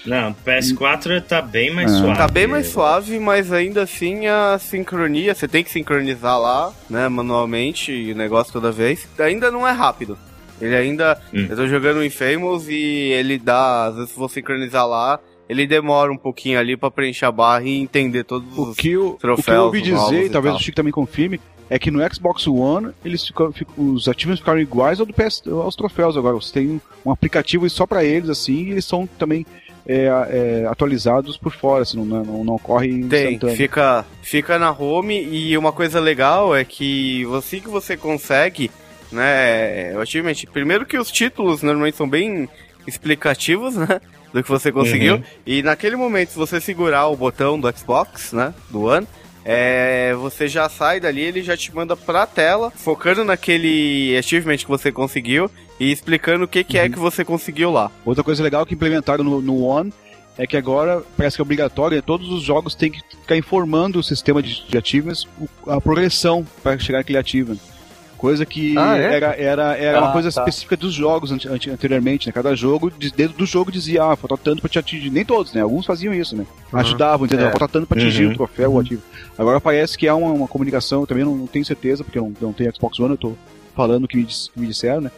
Não, PS4 tá bem mais Ah. suave. Tá bem mais suave, mas ainda assim a sincronia, você tem que sincronizar lá, né, manualmente, e o negócio toda vez. Ainda não é rápido. Ele ainda. Hum. Eu tô jogando o Infamous e ele dá. Às vezes, se vou sincronizar lá, ele demora um pouquinho ali pra preencher a barra e entender todos O os. que, eu, o que eu troféus ouvi dizer, e talvez tal. o Chico também confirme, é que no Xbox One eles ficam, ficam- os ativos ficaram iguais ao do PS, aos troféus agora. Você tem um, aplicativo só pra eles, assim, e eles são também é, é, atualizados por fora, assim, não, não, não ocorre Tem, fica, fica na home e uma coisa legal é que assim que você consegue, né, ativamente, primeiro que os títulos normalmente são bem explicativos, né, do que você conseguiu, Uhum. e naquele momento se você segurar o botão do Xbox, né, do One, é, você já sai dali, ele já te manda pra tela, focando naquele achievement que você conseguiu e explicando o que, que é que você conseguiu lá. Outra coisa legal que implementaram no, no One é que agora parece que é obrigatório, né? todos os jogos têm que ficar informando o sistema de, de achievements a progressão para chegar naquele achievement. Coisa que Ah, é? era, era, era uma Ah, coisa tá. específica dos jogos ante- ante- anteriormente, né? Cada jogo, de- dentro do jogo dizia, ah, falta tanto pra te atingir. Nem todos, né? Alguns faziam isso, né? Ajudavam, entendeu? É. Falta tanto pra atingir Uhum. o troféu, o ativo. Agora parece que há uma, uma comunicação, eu também não, não tenho certeza, porque eu não, não tenho Xbox One, eu tô falando o que me, que me disseram, né?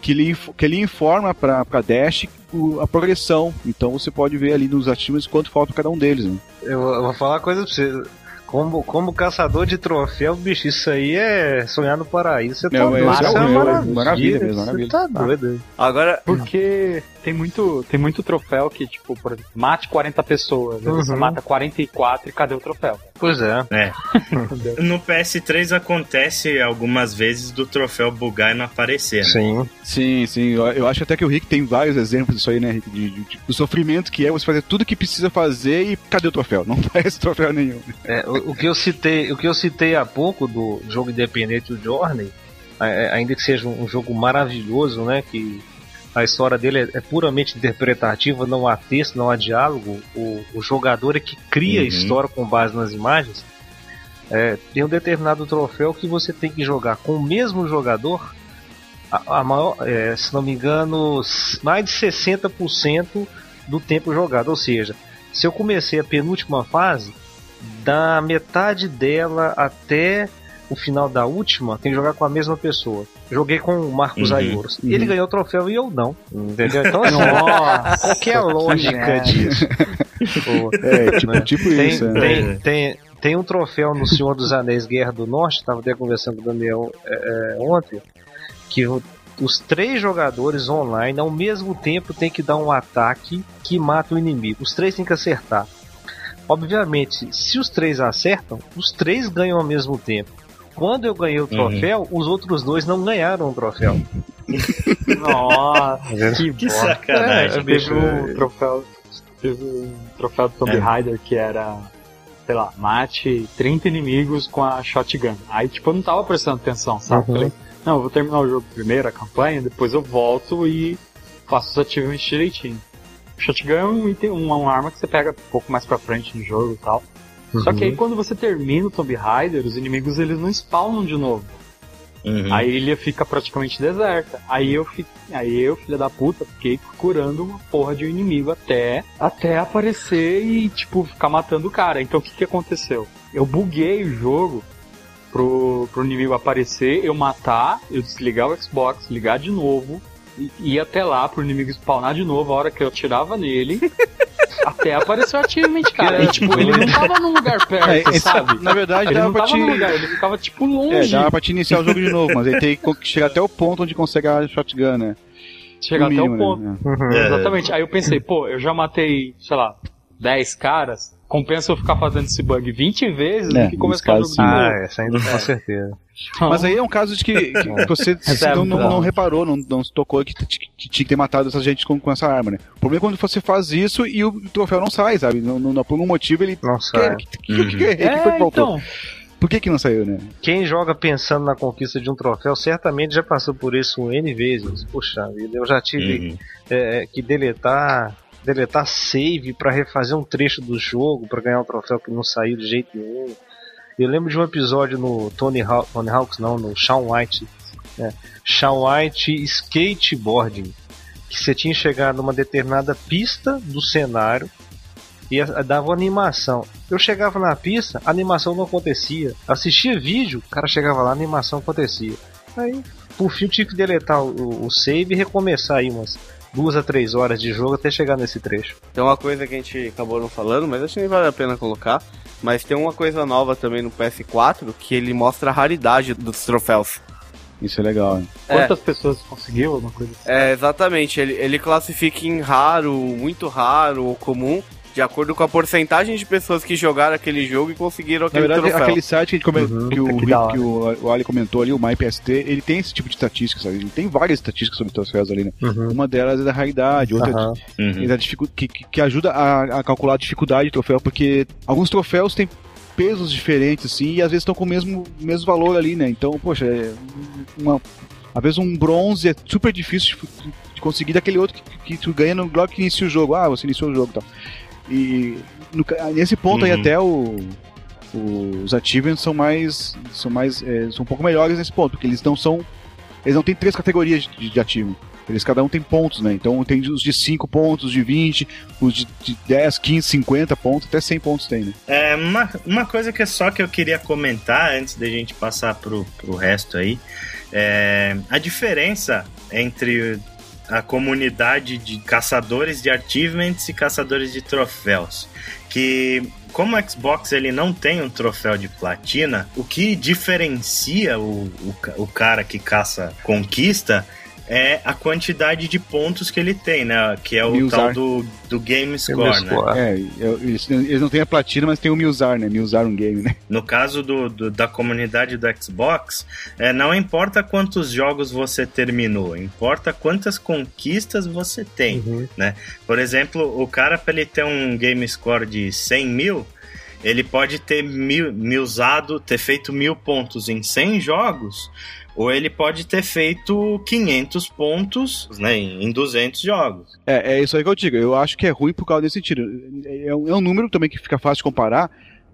Que ele, inf- que ele informa pra, pra Dash o- a progressão. Então você pode ver ali nos achievements quanto falta cada um deles, né? Eu, eu vou falar uma coisa pra você. Como, como caçador de troféu, bicho, isso aí é sonhar no paraíso. Você tá É, doido, isso é horrível, maravilha, maravilha mesmo, Você tá doido. Agora, Porque tem muito, tem muito troféu que, tipo, por exemplo, mate 40 pessoas. Você Uhum. mata 44 e cadê o troféu? Pois é. Entendeu? No PS3 acontece algumas vezes do troféu bugar e não aparecer. né? Sim. Sim, sim. Eu, eu acho até que o Rick tem vários exemplos disso aí, né, Rick? De, de- de- do sofrimento que é você fazer tudo que precisa fazer e cadê o troféu? Não parece troféu nenhum. É, o, o que eu citei, o que eu citei há pouco do jogo independente do Journey, é, ainda que seja um, um jogo maravilhoso, né, que a história dele é, é puramente interpretativa, não há texto, não há diálogo, o, o jogador é que cria a Uhum. história com base nas imagens. É, tem um determinado troféu que você tem que jogar com o mesmo jogador, a, a maior, é, se não me engano, mais de 60% do tempo jogado. Ou seja, se eu comecei a penúltima fase, da metade dela até o final da última, tem que jogar com a mesma pessoa. Joguei com o Marcos Uhum, Ayuros. Ele ganhou o troféu e eu não. Entendeu? Então, assim, Nossa! qual que é a lógica disso? Pô, É, tipo, Né? tipo tem, isso, né? tem, tem, tem um troféu no Senhor dos Anéis Guerra do Norte, estava até conversando com o Daniel é, é, ontem, que o- os três jogadores online ao mesmo tempo tem que dar um ataque que mata o inimigo. Os três têm que acertar. Obviamente, se os três acertam, os três ganham ao mesmo tempo. Quando eu ganhei o troféu, os outros dois não ganharam o troféu. Nossa, que, Que sacanagem, É, bicho. Teve um troféu. Teve um troféu do Tomb É. Raider que era, sei lá, mate 30 inimigos com a shotgun. Aí, tipo, eu não tava prestando atenção, sabe? Uhum. Falei, não, eu vou terminar o jogo primeiro, a campanha, depois eu volto e faço os achievements direitinho. Shotgun é um item, uma, uma arma que você pega um pouco mais pra frente no jogo e tal. Só que aí quando você termina o Tomb Raider, os inimigos eles não spawnam de novo. Uhum. A ilha fica praticamente deserta. Aí eu, fi... aí eu, filha da puta, fiquei procurando uma porra de um inimigo até, até aparecer e, tipo, ficar matando o cara. Então o que, que aconteceu? Eu buguei o jogo pro, pro inimigo aparecer, eu matar, eu desligar o Xbox, ligar de novo, e ir até lá pro inimigo spawnar de novo a hora que eu atirava nele. até aparecer o achievement, cara. E, tipo, ele não tava num lugar perto, É, sabe? na verdade, Ele dava não pra tava te. no lugar, ele ficava, tipo, É, longe. dava pra te iniciar o jogo de novo, mas aí tem que chegar até o ponto onde consegue a shotgun, né? Chegar até o mínimo, ponto. né? Uhum. É. Exatamente. Aí eu pensei, pô, eu já matei, sei lá, 10 caras. Compensa eu ficar fazendo esse bug 20 vezes É, do que começar caso, de Ah, essa ainda com certeza. Então, Mas aí é um caso de que, que você se é não, não, não reparou, não, não se tocou que, que tinha que ter matado essa gente com, com essa arma, né? O problema é quando você faz isso e o troféu não sai, sabe? Não, não, por algum motivo ele. Nossa, Que, que, que, que, que, que foi é, que faltou? então, Por que que não saiu, né? quem joga pensando na conquista de um troféu certamente já passou por isso N vezes. Puxa vida, eu já tive Uhum. é, que deletar deletar save pra refazer um trecho do jogo pra ganhar um troféu que não saiu de jeito nenhum. Eu lembro de um episódio no Tony, Haw Tony Hawks, não, no Shaun White, né? Shaun White Skateboarding, que você tinha chegar numa determinada pista do cenário e dava animação. Eu chegava na pista, a animação não acontecia. Assistia vídeo, o cara chegava lá, a animação acontecia. Aí, por fim, eu tive que deletar o, o save e recomeçar aí umas duas a três horas de jogo até chegar nesse trecho. Tem uma coisa que a gente acabou não falando, mas acho que nem vale a pena colocar. Mas tem uma coisa nova também no PS4 que ele mostra a raridade dos troféus. Isso é legal, né? quantas pessoas conseguiu alguma coisa assim? É, exatamente. Ele, ele classifica em raro, muito raro ou comum, de acordo com a porcentagem de pessoas que jogaram aquele jogo e conseguiram Na aquele verdade, troféu. aquele site que, a gente come- Uhum. que, o, Que que o, o Ali comentou ali, o MyPST, ele tem esse tipo de estatística, sabe? Ele tem várias estatísticas sobre troféus ali, né? Uma delas é da raridade, outra é. Uhum. é da dificu- que, que, ajuda a, a calcular a dificuldade do troféu, porque alguns troféus têm pesos diferentes, assim, e às vezes estão com o mesmo, mesmo valor ali, né? Então, poxa, é uma, às vezes um bronze é super difícil de, de conseguir daquele outro que, que tu ganha no logo que inicia o jogo. Ah, você iniciou o jogo e tal. E no, nesse ponto aí Uhum. até o, o- os achievements são mais. são mais. é, são um pouco melhores nesse ponto, porque eles não são. Eles não têm três categorias de, de achievement. Eles cada um tem pontos, né? Então tem os de 5 pontos, de 20, os de, de 10, 15, 50 pontos, até 100 pontos tem, né? É, uma, uma coisa que é só que eu queria comentar antes da gente passar pro, pro resto aí. É, a diferença entre a comunidade de caçadores de achievements e caçadores de troféus. Que como o Xbox ele não tem um troféu de platina, o que diferencia o, o, o cara que caça conquista é a quantidade de pontos que ele tem, né? Que é o Milzar. tal do, do Game Score, né? É, eu- eles, eles não têm a platina, mas tem o Milzar, né? Milzar um game, né? No caso do, do- da comunidade do Xbox, é, não importa quantos jogos você terminou, importa quantas conquistas você tem. Uhum. Por exemplo, o cara, para ele ter um game score de 100 mil, ele pode ter mil, milzado, ter feito mil pontos em 100 jogos, ou ele pode ter feito 500 pontos né, em em 200 jogos. É, é isso aí que eu digo. Eu acho que é ruim por causa desse sentido. É um, é um número também que fica fácil de comparar,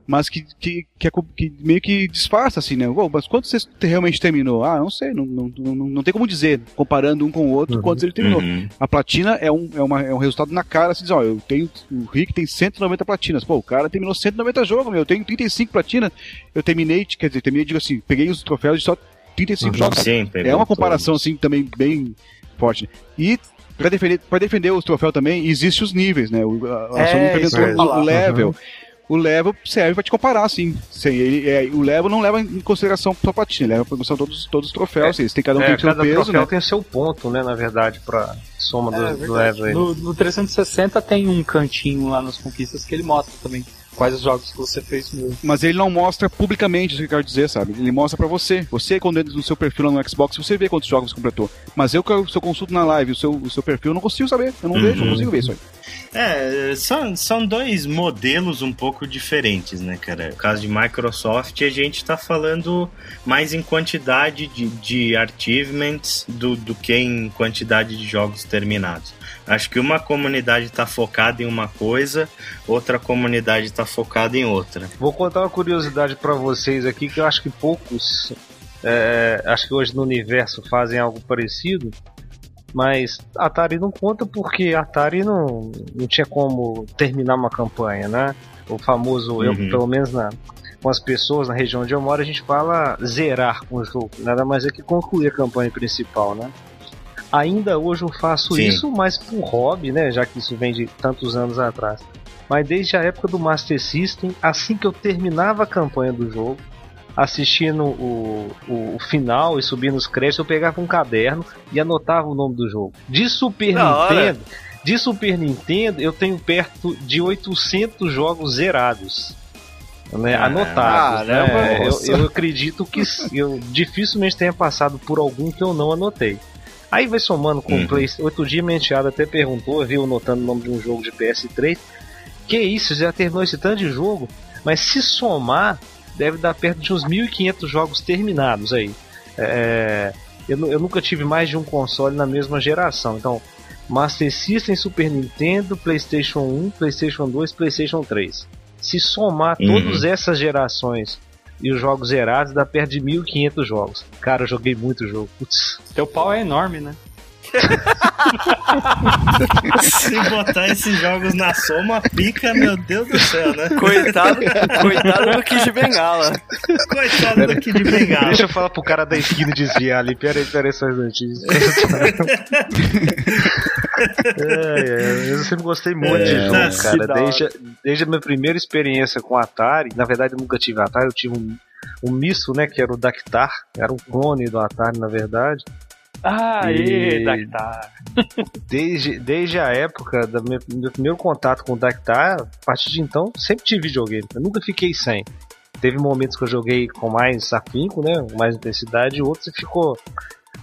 mas que, que, que, é que meio que disfarça, assim, né? Pô, mas quantos você te- realmente terminou? Ah, não sei, não, não, não, não tem como dizer, comparando um com o outro, Uhum. quantos ele terminou. Uhum. A platina é um, é, uma, é um resultado na cara, assim, diz, ó, eu tenho, o Rick tem 190 platinas. Pô, o cara terminou 190 jogos, meu, eu tenho 35 platinas. Eu terminei, quer dizer, terminei, digo assim, peguei os troféus de só 35 Uhum. jogos. Sim, É uma comparação, todos. assim, também bem forte. E pra defender, pra defender os troféus também, existem os níveis, né? O, a, a É, implementou o, o level. O level serve pra te comparar, assim. Sim, ele, é, o level não leva em consideração só platina, ele leva em consideração todos, todos os troféus. eles têm cada um É, tem seu cada peso, troféu né? tem seu ponto, né, na verdade, pra soma do, É, do level aí. No, no 360 tem um cantinho lá nas conquistas que ele mostra também quais os jogos que você fez mesmo. Mas ele não mostra publicamente, isso que eu quero dizer, sabe? Ele mostra pra você. Você, quando entra no seu perfil lá no Xbox, você vê quantos jogos você completou. Mas eu, que eu- se eu consulto na live o seu, o seu perfil, eu não consigo saber. Eu não Uhum. vejo, não consigo ver isso aí. É, são, são dois modelos um pouco diferentes, né, cara? No caso de Microsoft, a gente tá falando mais em quantidade de, de achievements do, do que em quantidade de jogos terminados. Acho que uma comunidade tá focada em uma coisa, outra comunidade tá focada em outra. Vou contar uma curiosidade pra vocês aqui que eu acho que poucos, é, acho que hoje no universo fazem algo parecido, mas Atari não conta porque Atari não, não tinha como terminar uma campanha, né? O famoso, eu, Uhum. pelo menos na, com as pessoas na região onde eu moro, a gente fala zerar um jogo, nada mais é que concluir a campanha principal, né? Ainda hoje eu faço Sim. isso, mas por hobby, né? Já que isso vem de tantos anos atrás. Mas desde a época do Master System, assim que eu terminava a campanha do jogo, assistindo o, o, o final e subindo os créditos, eu pegava um caderno e anotava o nome do jogo. De Super Da hora. Nintendo, de Super Nintendo, eu tenho perto de 800 jogos zerados. Né, Ah, anotados. né? eu, eu acredito que eu dificilmente tenha passado por algum que eu não anotei. Aí vai somando com Uhum. o Play. Outro dia minha enteada até perguntou, viu, anotando o nome de um jogo de PS3. Que isso, já terminou esse tanto de jogo? Mas se somar, deve dar perto de uns 1.500 jogos terminados aí. É, eu, nu- eu nunca tive mais de um console na mesma geração. Então, Master System, Super Nintendo, PlayStation 1, PlayStation 2, PlayStation 3. Se somar Uhum. todas essas gerações e os jogos zerados, dá perto de 1.500 jogos. Cara, eu joguei muito jogo. Putz. Teu pau é enorme, né? Se botar esses jogos na soma, pica, meu Deus do céu, né? Coitado, coitado do Kid Bengala. Coitado do Kid Bengala. Deixa eu falar pro cara da esquina desviar ali. Pera aí, pera aí, só um é, é, eu sempre gostei muito de É, jogo, que cara. Desde, desde a minha primeira experiência com Atari, na verdade eu nunca tive Atari, eu tive um, um misto, né, que era o Dactar, era um clone do Atari, na verdade. Ah, E-. Dactar. Desde, desde a época do meu, meu primeiro contato com o Dactar, a partir de então, sempre tive videogame. Eu nunca fiquei sem. Teve momentos que eu joguei com mais afinco, né? Com mais intensidade, e outros ficou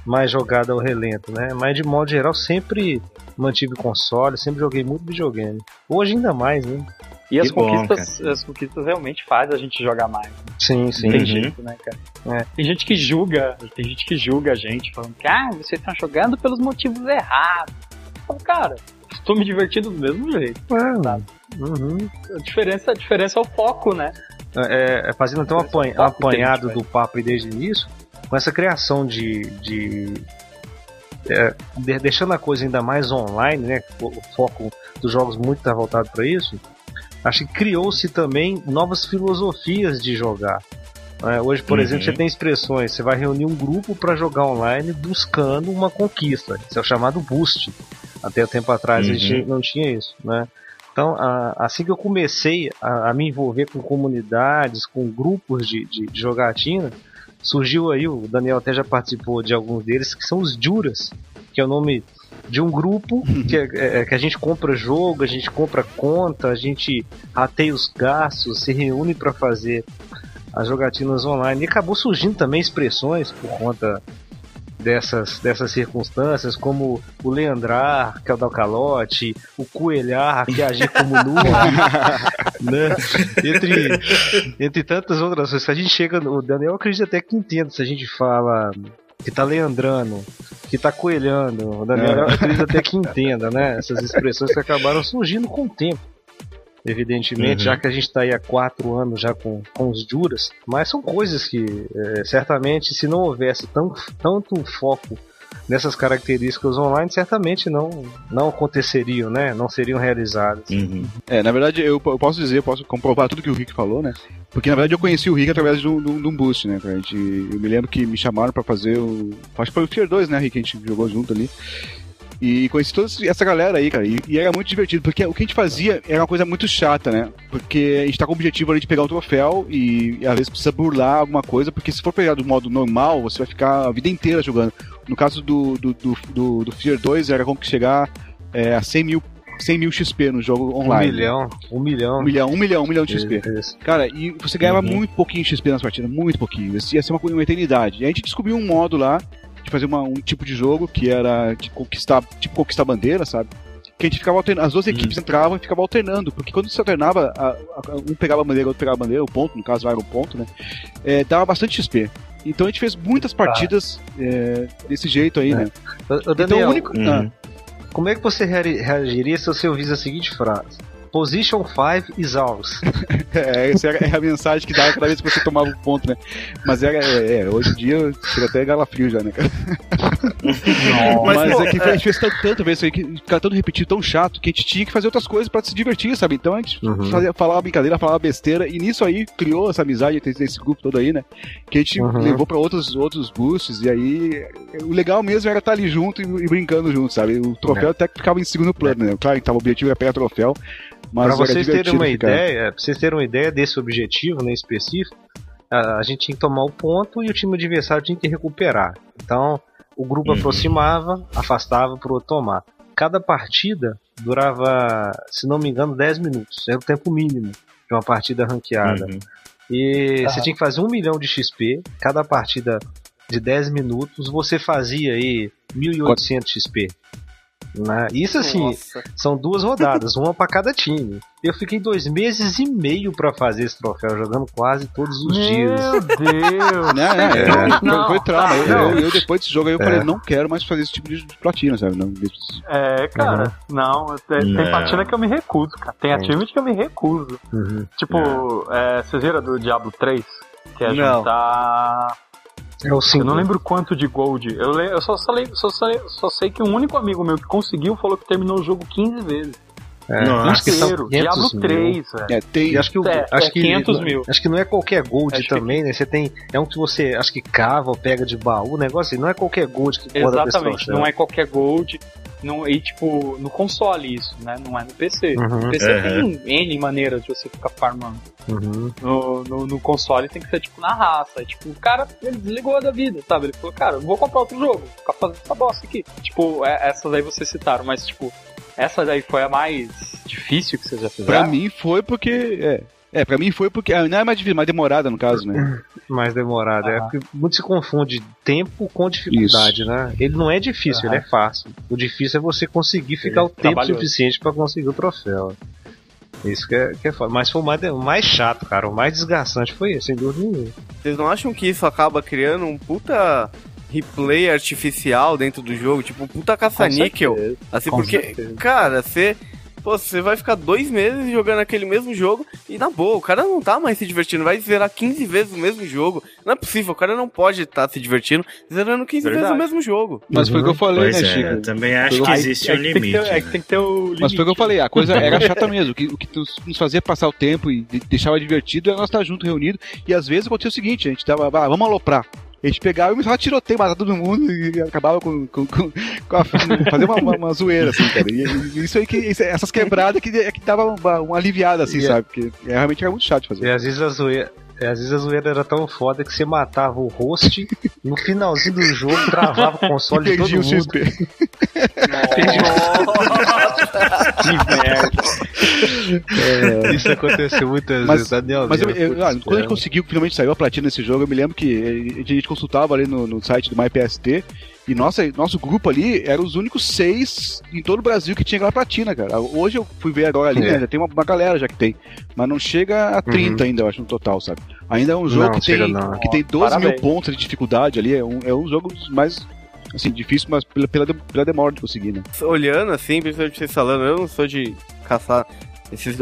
mais jogado ao relento, né? Mas de modo geral, sempre mantive console, sempre joguei muito videogame. Hoje ainda mais, né? E as Que bom, conquistas, as conquistas realmente fazem a gente jogar mais. Sim, sim. Não tem Uhum. jeito, né, cara? É. Tem gente que julga, tem gente que julga a gente, falando que, ah, vocês estão jogando pelos motivos errados. Falo, cara, estou me divertindo do mesmo jeito. Uhum. A diferença, a diferença é o foco, né? É, é, fazendo até um é apanhado do papo desde o início, com essa criação de. de é, de- deixando a coisa ainda mais online, né? O, o foco dos jogos muito está voltado para isso. Acho que criou-se também novas filosofias de jogar. É, hoje, por Uhum. exemplo, você tem expressões, você vai reunir um grupo para jogar online buscando uma conquista. Isso é o chamado boost. Até tempo atrás a gente não tinha isso, né? Então, a- assim que eu comecei a, a me envolver com comunidades, com grupos de, de, de jogatina, surgiu aí, o Daniel até já participou de alguns deles, que são os Juras, que é o nome de um grupo que, é- é- que a gente compra jogo, a gente compra conta, a gente rateia os gastos, se reúne para fazer as jogatinas online. E acabou surgindo também expressões por conta dessas, dessas circunstâncias, como o Leandrar, que é o da calote, o Coelhar, que é agir como nuvem, né? Entre, entre tantas outras coisas. Se a gente chega, o Daniel acredita até que entenda, se a gente fala que tá leandrando, que tá coelhando, o Daniel acredita até que entenda, né? Essas expressões que acabaram surgindo com o tempo. Evidentemente, Uhum. já que a gente está aí há quatro anos já com, com os juras, mas são coisas que é, certamente se não houvesse tão, tanto foco nessas características online, certamente não, não aconteceriam, né? Não seriam realizadas. Uhum. É, na verdade, eu, eu posso dizer, eu posso comprovar tudo que o Rick falou, né? Porque na verdade eu conheci o Rick através de um, de um- boost, né? A gente, eu me lembro que me chamaram pra fazer o. Acho que foi o Fear 2, né, Rick? A gente jogou junto ali. E conheci toda essa galera aí, cara. E, e era muito divertido, porque o que a gente fazia era uma coisa muito chata, né? Porque a gente tá com o objetivo ali de pegar o troféu e, e às vezes precisa burlar alguma coisa, porque se for pegar do modo normal, você vai ficar a vida inteira jogando. No caso do, do, do, do, do Fear 2, era como que chegar é, a 100 mil, 100 mil XP no jogo Um online. milhão, um milhão. Um milhão, um milhão, um milhão de XP. Isso. Cara, e você ganhava Uhum. muito pouquinho de XP nas partidas, muito pouquinho. Isso ia ser uma, uma eternidade. E a gente descobriu um modo lá de fazer uma- um tipo de jogo que era de conquistar, tipo conquistar bandeira, sabe? Que a gente ficava alternando, as duas equipes entravam e ficavam alternando, porque quando você alternava, a- a- um pegava a bandeira, outro pegava a bandeira, o ponto, no caso era o ponto, né? É, dava bastante XP. Então a gente fez muitas partidas é, desse jeito aí, É. né? Então Daniel, o único. Uhum. Ah, como é que você rea- reagiria se você ouvisse a seguinte frase? Position 5 is ours. É, essa era a mensagem que dava cada vez que você tomava um ponto, né? Mas era, é, é, hoje em dia chega até galafrio já, né, cara? Mas pô, é que a gente fez tanto, tanto vezes isso aí, que ficava tanto repetido, tão chato, que a gente tinha que fazer outras coisas pra se divertir, sabe? Então a gente Uhum. fazia, falava brincadeira, falava besteira, e nisso aí criou essa amizade entre esse grupo todo aí, né? Que a gente Uhum. levou pra outros, outros boosts, e aí o legal mesmo era estar ali junto e, e brincando junto, sabe? O troféu até que ficava em segundo plano, né? Claro, então o objetivo era pegar troféu, mas Para vocês terem uma ficar. ideia, pra vocês terem uma ideia desse objetivo, né, específico, a, a gente tinha que tomar o ponto e o time adversário tinha que recuperar. Então, o grupo Uhum. aproximava, afastava para o outro tomar. Cada partida durava, se não me engano, 10 minutos. Era o tempo mínimo de uma partida ranqueada. Uhum. E Ah. você tinha que fazer um milhão de XP, cada partida de 10 minutos, você fazia aí 1.800 XP. Né? Isso assim, Nossa. são duas rodadas, uma para cada time. Eu fiquei dois meses e meio para fazer esse troféu, jogando quase todos os dias. Meu Deus. Né, né, é, foi- Não, foi trauma. Eu, não. eu- eu, depois desse jogo aí eu É. falei, não quero mais fazer esse tipo de platina, sabe? Não, É, cara, não, tem, tem Não. partida que eu me recuso, cara. Tem achievement que eu me recuso. Tipo, é, vocês viram do Diablo 3? Que é Não. juntar. É o Eu 5. não lembro quanto de gold. Eu, le- eu só, só, le- só, só, só sei que um único amigo meu que conseguiu falou que terminou o jogo 15 vezes. Nossa. acho que são Inteiro. 500 Diablo mil. 3, velho. é, tem. Acho que, o, É, acho é que 500 mil. Acho que não é qualquer gold Acho que- também, né? Você tem. É um que você acho que cava ou pega de baú, o negócio assim, não é qualquer gold que desse Exatamente, não é qualquer gold. Não, e tipo, no console isso, né? Não é no PC. Uhum, No PC Uhum. tem N maneiras de você ficar farmando. uhum. No, no, no console tem que ser tipo na raça. E, tipo, o cara, ele desligou da vida, sabe? Ele falou, cara, eu vou comprar outro jogo, vou ficar fazendo essa bosta aqui. Tipo, é, essas aí vocês citaram, mas tipo, essa daí foi a mais difícil que vocês já Pra fizeram. mim foi porque. É, é, pra mim foi porque. ah, Não é mais difícil, mais demorada no caso, né? Mais demorado. É Aham. porque muito se confunde tempo com dificuldade, né? Ele não é difícil, ele é fácil. O difícil é você conseguir ficar Ele o é tempo trabalhoso. suficiente para conseguir o troféu. Isso que é, que é foda. Mas foi o mais, o mais chato, cara. O mais desgastante foi esse, sem dúvida nenhuma. Vocês não acham que isso acaba criando um puta replay artificial dentro do jogo? Tipo, um puta caça-níquel? Assim, com porque, certeza. cara, você. Pô, você vai ficar dois meses jogando aquele mesmo jogo e na boa, o cara não tá mais se divertindo, vai zerar 15 vezes o mesmo jogo. Não é possível, o cara não pode estar se divertindo zerando 15 vezes Verdade. o mesmo jogo. Mas foi o que eu falei, Pois né, é, Chico? eu também acho que Aí- existe um é que limite. é que né? tem que ter o limite. Mas foi o que eu falei, a coisa era chata mesmo. O que, o que nos, fazia passar o tempo e de- deixava divertido era nós estar junto, reunido. E às vezes acontecia o seguinte: a gente tava, ah, vamos aloprar. A gente pegava e a tiroteio, matar todo mundo e acabava com, com, com, com a, fazer uma, uma, uma zoeira, assim, cara. E, isso aí, que, essas quebradas que, é que dava uma, uma aliviada, assim, Yeah. sabe? Porque é, realmente era muito chato fazer. E às vezes a zoeira. E Às vezes a zoeira era tão foda que você matava o host, no finalzinho do jogo travava o console de todo Perdi o mundo. XP. Que merda. Isso aconteceu muitas Mas- vezes, Daniel. Mas eu, eu- quando a gente conseguiu, finalmente saiu a platina nesse jogo, eu me lembro que a gente consultava ali no, no site do MyPST e nossa, nosso grupo ali era os únicos seis em todo o Brasil que tinha aquela platina, cara. Hoje eu fui ver agora ali, É. né, já tem uma, uma galera já que tem, mas não chega a 30 ainda, eu acho, no total, sabe? Ainda é um jogo Não, que, tem, não. que tem 12 mil Parabéns. pontos de dificuldade ali, é um, é um jogo dos mais, assim, difícil, mas pela, pela, pela demora de conseguir, né? Olhando assim, principalmente vocês falando, eu não sou de caçar esses,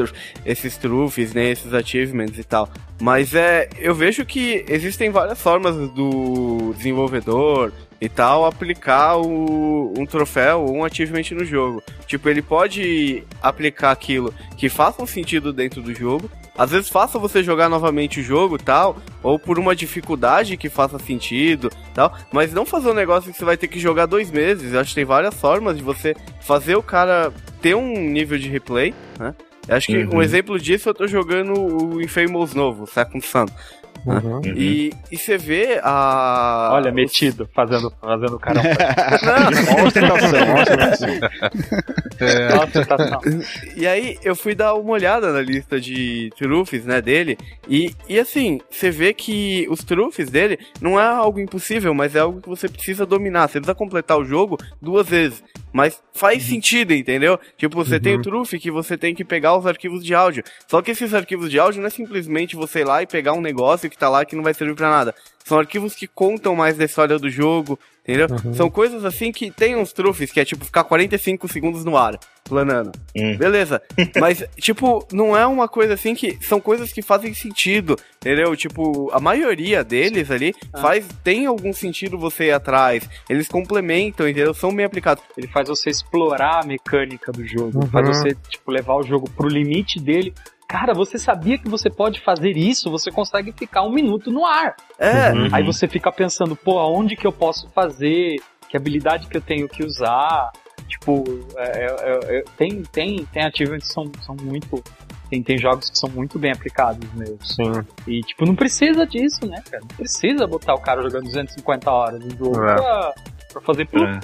esses trufes, né, esses achievements e tal. Mas é, eu vejo que existem várias formas do desenvolvedor e tal aplicar o, um troféu ou um achievement no jogo. Tipo, ele pode aplicar aquilo que faça um sentido dentro do jogo. Às vezes faça você jogar novamente o jogo tal, ou por uma dificuldade que faça sentido tal, mas não fazer um negócio que você vai ter que jogar dois meses. Eu acho que tem várias formas de você fazer o cara ter um nível de replay, né? Eu acho que Uhum. um exemplo disso eu tô jogando o Infamous novo, Second Sun. Uhum. Uhum. E, e você vê a. Olha, metido, fazendo, fazendo o cara. Não, Nossa, tá, não. E aí eu fui dar uma olhada na lista de trufes, né, dele, e, e assim, você vê que os trufes dele não é algo impossível, mas é algo que você precisa dominar. Você precisa completar o jogo duas vezes. Mas faz sentido, entendeu? Tipo, você tem o trufe que você tem que pegar os arquivos de áudio. Só que esses arquivos de áudio não é simplesmente você ir lá e pegar um negócio que tá lá que não vai servir pra nada. São arquivos que contam mais da história do jogo, entendeu? São coisas assim que tem uns trufes que é tipo ficar 45 segundos no ar, planando. Hum. Beleza. Mas, tipo, não é uma coisa assim que. São coisas que fazem sentido, entendeu? Tipo, a maioria deles ali faz. Tem algum sentido você ir atrás. Eles complementam, entendeu? São bem aplicados. Ele faz você explorar a mecânica do jogo, Uhum. faz você tipo levar o jogo pro limite dele. Cara, você sabia que você pode fazer isso? Você consegue ficar um minuto no ar. É. Uhum. Aí você fica pensando, pô, aonde que eu posso fazer? Que habilidade que eu tenho que usar? Tipo, é, é, é, tem, tem, tem achievements que são, são muito. Tem, tem jogos que são muito bem aplicados mesmo. sim. E, tipo, não precisa disso, né, cara? Não precisa botar o cara jogando 250 horas no jogo É. pra, pra fazer. É.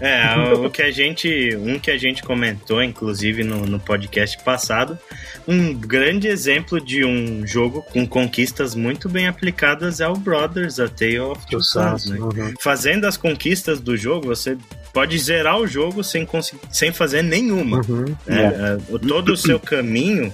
É, o que a gente. Um que a gente comentou, inclusive, no, no podcast passado, um grande exemplo de um jogo com conquistas muito bem aplicadas é o Brothers, A Tale of Two Sons, né? Uhum. Fazendo as conquistas do jogo, você pode zerar o jogo sem, sem fazer nenhuma. Uhum. né? É, o- todo o seu caminho,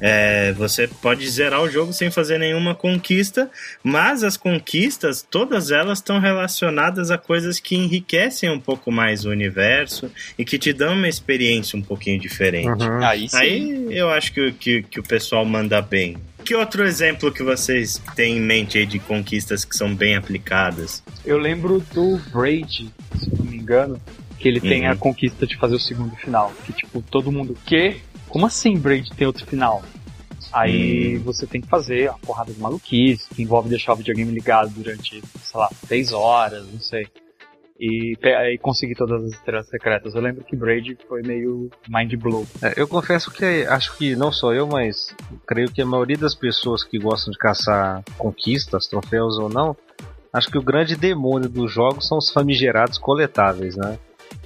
é, você pode zerar o jogo sem fazer nenhuma conquista, mas as conquistas, todas elas estão relacionadas a coisas que enriquecem um pouco mais o universo e que te dão uma experiência um pouquinho diferente. Uhum. Aí sim. Aí eu acho que, que, que o pessoal manda bem. Que outro exemplo que vocês têm em mente aí de conquistas que são bem aplicadas? Eu lembro do Braid, se não me engano, que ele tem Uhum. a conquista de fazer o segundo final. Que tipo, todo mundo, que? Como assim Braid tem outro final? Aí você tem que fazer uma porrada de maluquice, que envolve deixar o videogame ligado durante, sei lá, 6 horas, não sei. E, e conseguir todas as estrelas secretas. Eu lembro que Braid foi meio mind blow. É, eu confesso que acho que não só eu, mas creio que a maioria das pessoas que gostam de caçar conquistas, troféus ou não, acho que o grande demônio dos jogos são os famigerados coletáveis, né?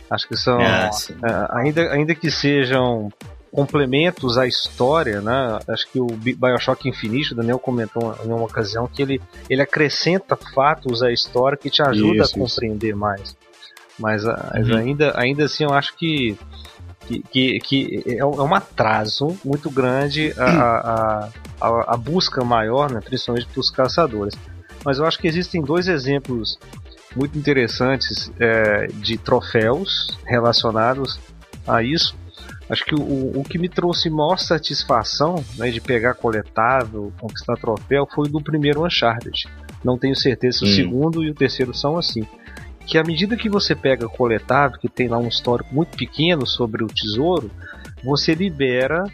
Acho que são, Ah, é, ainda, ainda que sejam complementos à história, né? Acho que o Bi- Bioshock Infinite, o Daniel comentou em uma ocasião que ele, ele acrescenta fatos à história que te ajuda Isso, a isso. compreender mais. Mas, ah, mas Uhum. ainda, ainda assim eu acho que que, que, que é um é um atraso muito grande a, a, a, a busca maior, né, principalmente para os caçadores. Mas eu acho que existem dois exemplos muito interessantes é, de troféus relacionados a isso. Acho que o, o que me trouxe maior satisfação né, de pegar coletável, conquistar troféu, foi do primeiro Uncharted. Não tenho certeza se o Hum. segundo e o terceiro são assim. Que à medida que você pega coletável, que tem lá um histórico muito pequeno sobre o tesouro, você libera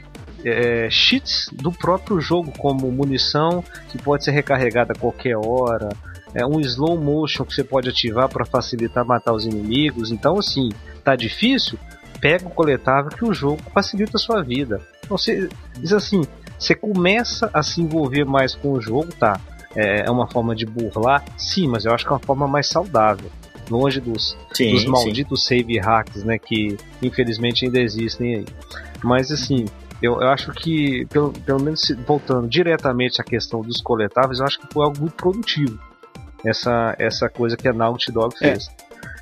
é, cheats do próprio jogo, como munição que pode ser recarregada a qualquer hora, é um slow motion que você pode ativar para facilitar matar os inimigos. Então, assim, tá difícil? Pega o coletável que o jogo facilita a sua vida. Então, você, diz assim, você começa a se envolver mais com o jogo, tá? É é uma forma de burlar, sim, mas eu acho que é uma forma mais saudável. Longe dos, Sim, dos sim. malditos save hacks, né? Que infelizmente ainda existem aí. Mas assim, eu, eu acho que, pelo, pelo menos voltando diretamente à questão dos coletáveis, eu acho que foi algo muito produtivo. Essa, essa coisa que a Naughty Dog fez.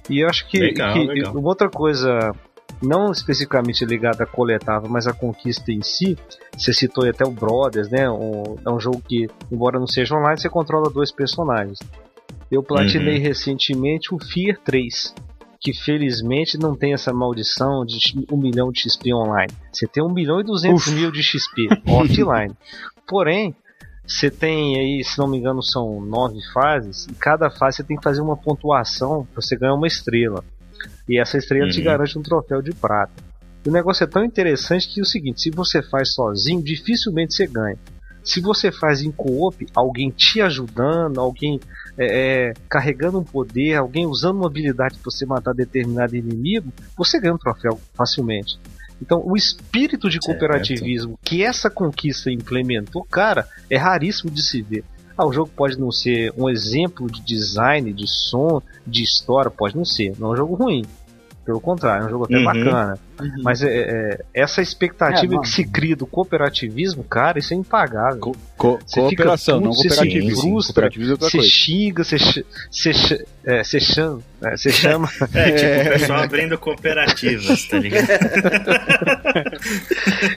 E eu acho que, Legal, que legal. uma outra coisa, não especificamente ligada a coletável, mas a conquista em si, você citou aí até o Brothers, né? Um- é um jogo que, embora não seja online, você controla dois personagens. Eu platinei Uhum. recentemente o Fear 3, que felizmente não tem essa maldição de 1 milhão de XP online. Você tem 1 milhão e 200 mil de XP offline. Porém, você tem aí, se não me engano, são nove fases, e cada fase você tem que fazer uma pontuação para você ganhar uma estrela. E essa estrela te Uhum. garante um troféu de prata. O negócio é tão interessante que é o seguinte: se você faz sozinho, dificilmente você ganha. Se você faz em co-op, alguém te ajudando, alguém é, é, carregando um poder, alguém usando uma habilidade para você matar determinado inimigo, você ganha um troféu facilmente. Então, o espírito de Certo. cooperativismo que essa conquista implementou, cara, é raríssimo de se ver. Ah, o jogo pode não ser um exemplo de design, de som, de história, pode não ser. Não é um jogo ruim. Pelo contrário, é um jogo até Uhum. bacana. Mas é, é, essa expectativa É, que se cria do cooperativismo, cara, isso é impagável. Co- co- Você cooperação, fica não puto, você se cooperativismo. frustra, Cooperativismo é Você coisa. xinga, você ch- você ch- é, você chama, é, você chama. É, tipo, o pessoal abrindo cooperativas, tá ligado?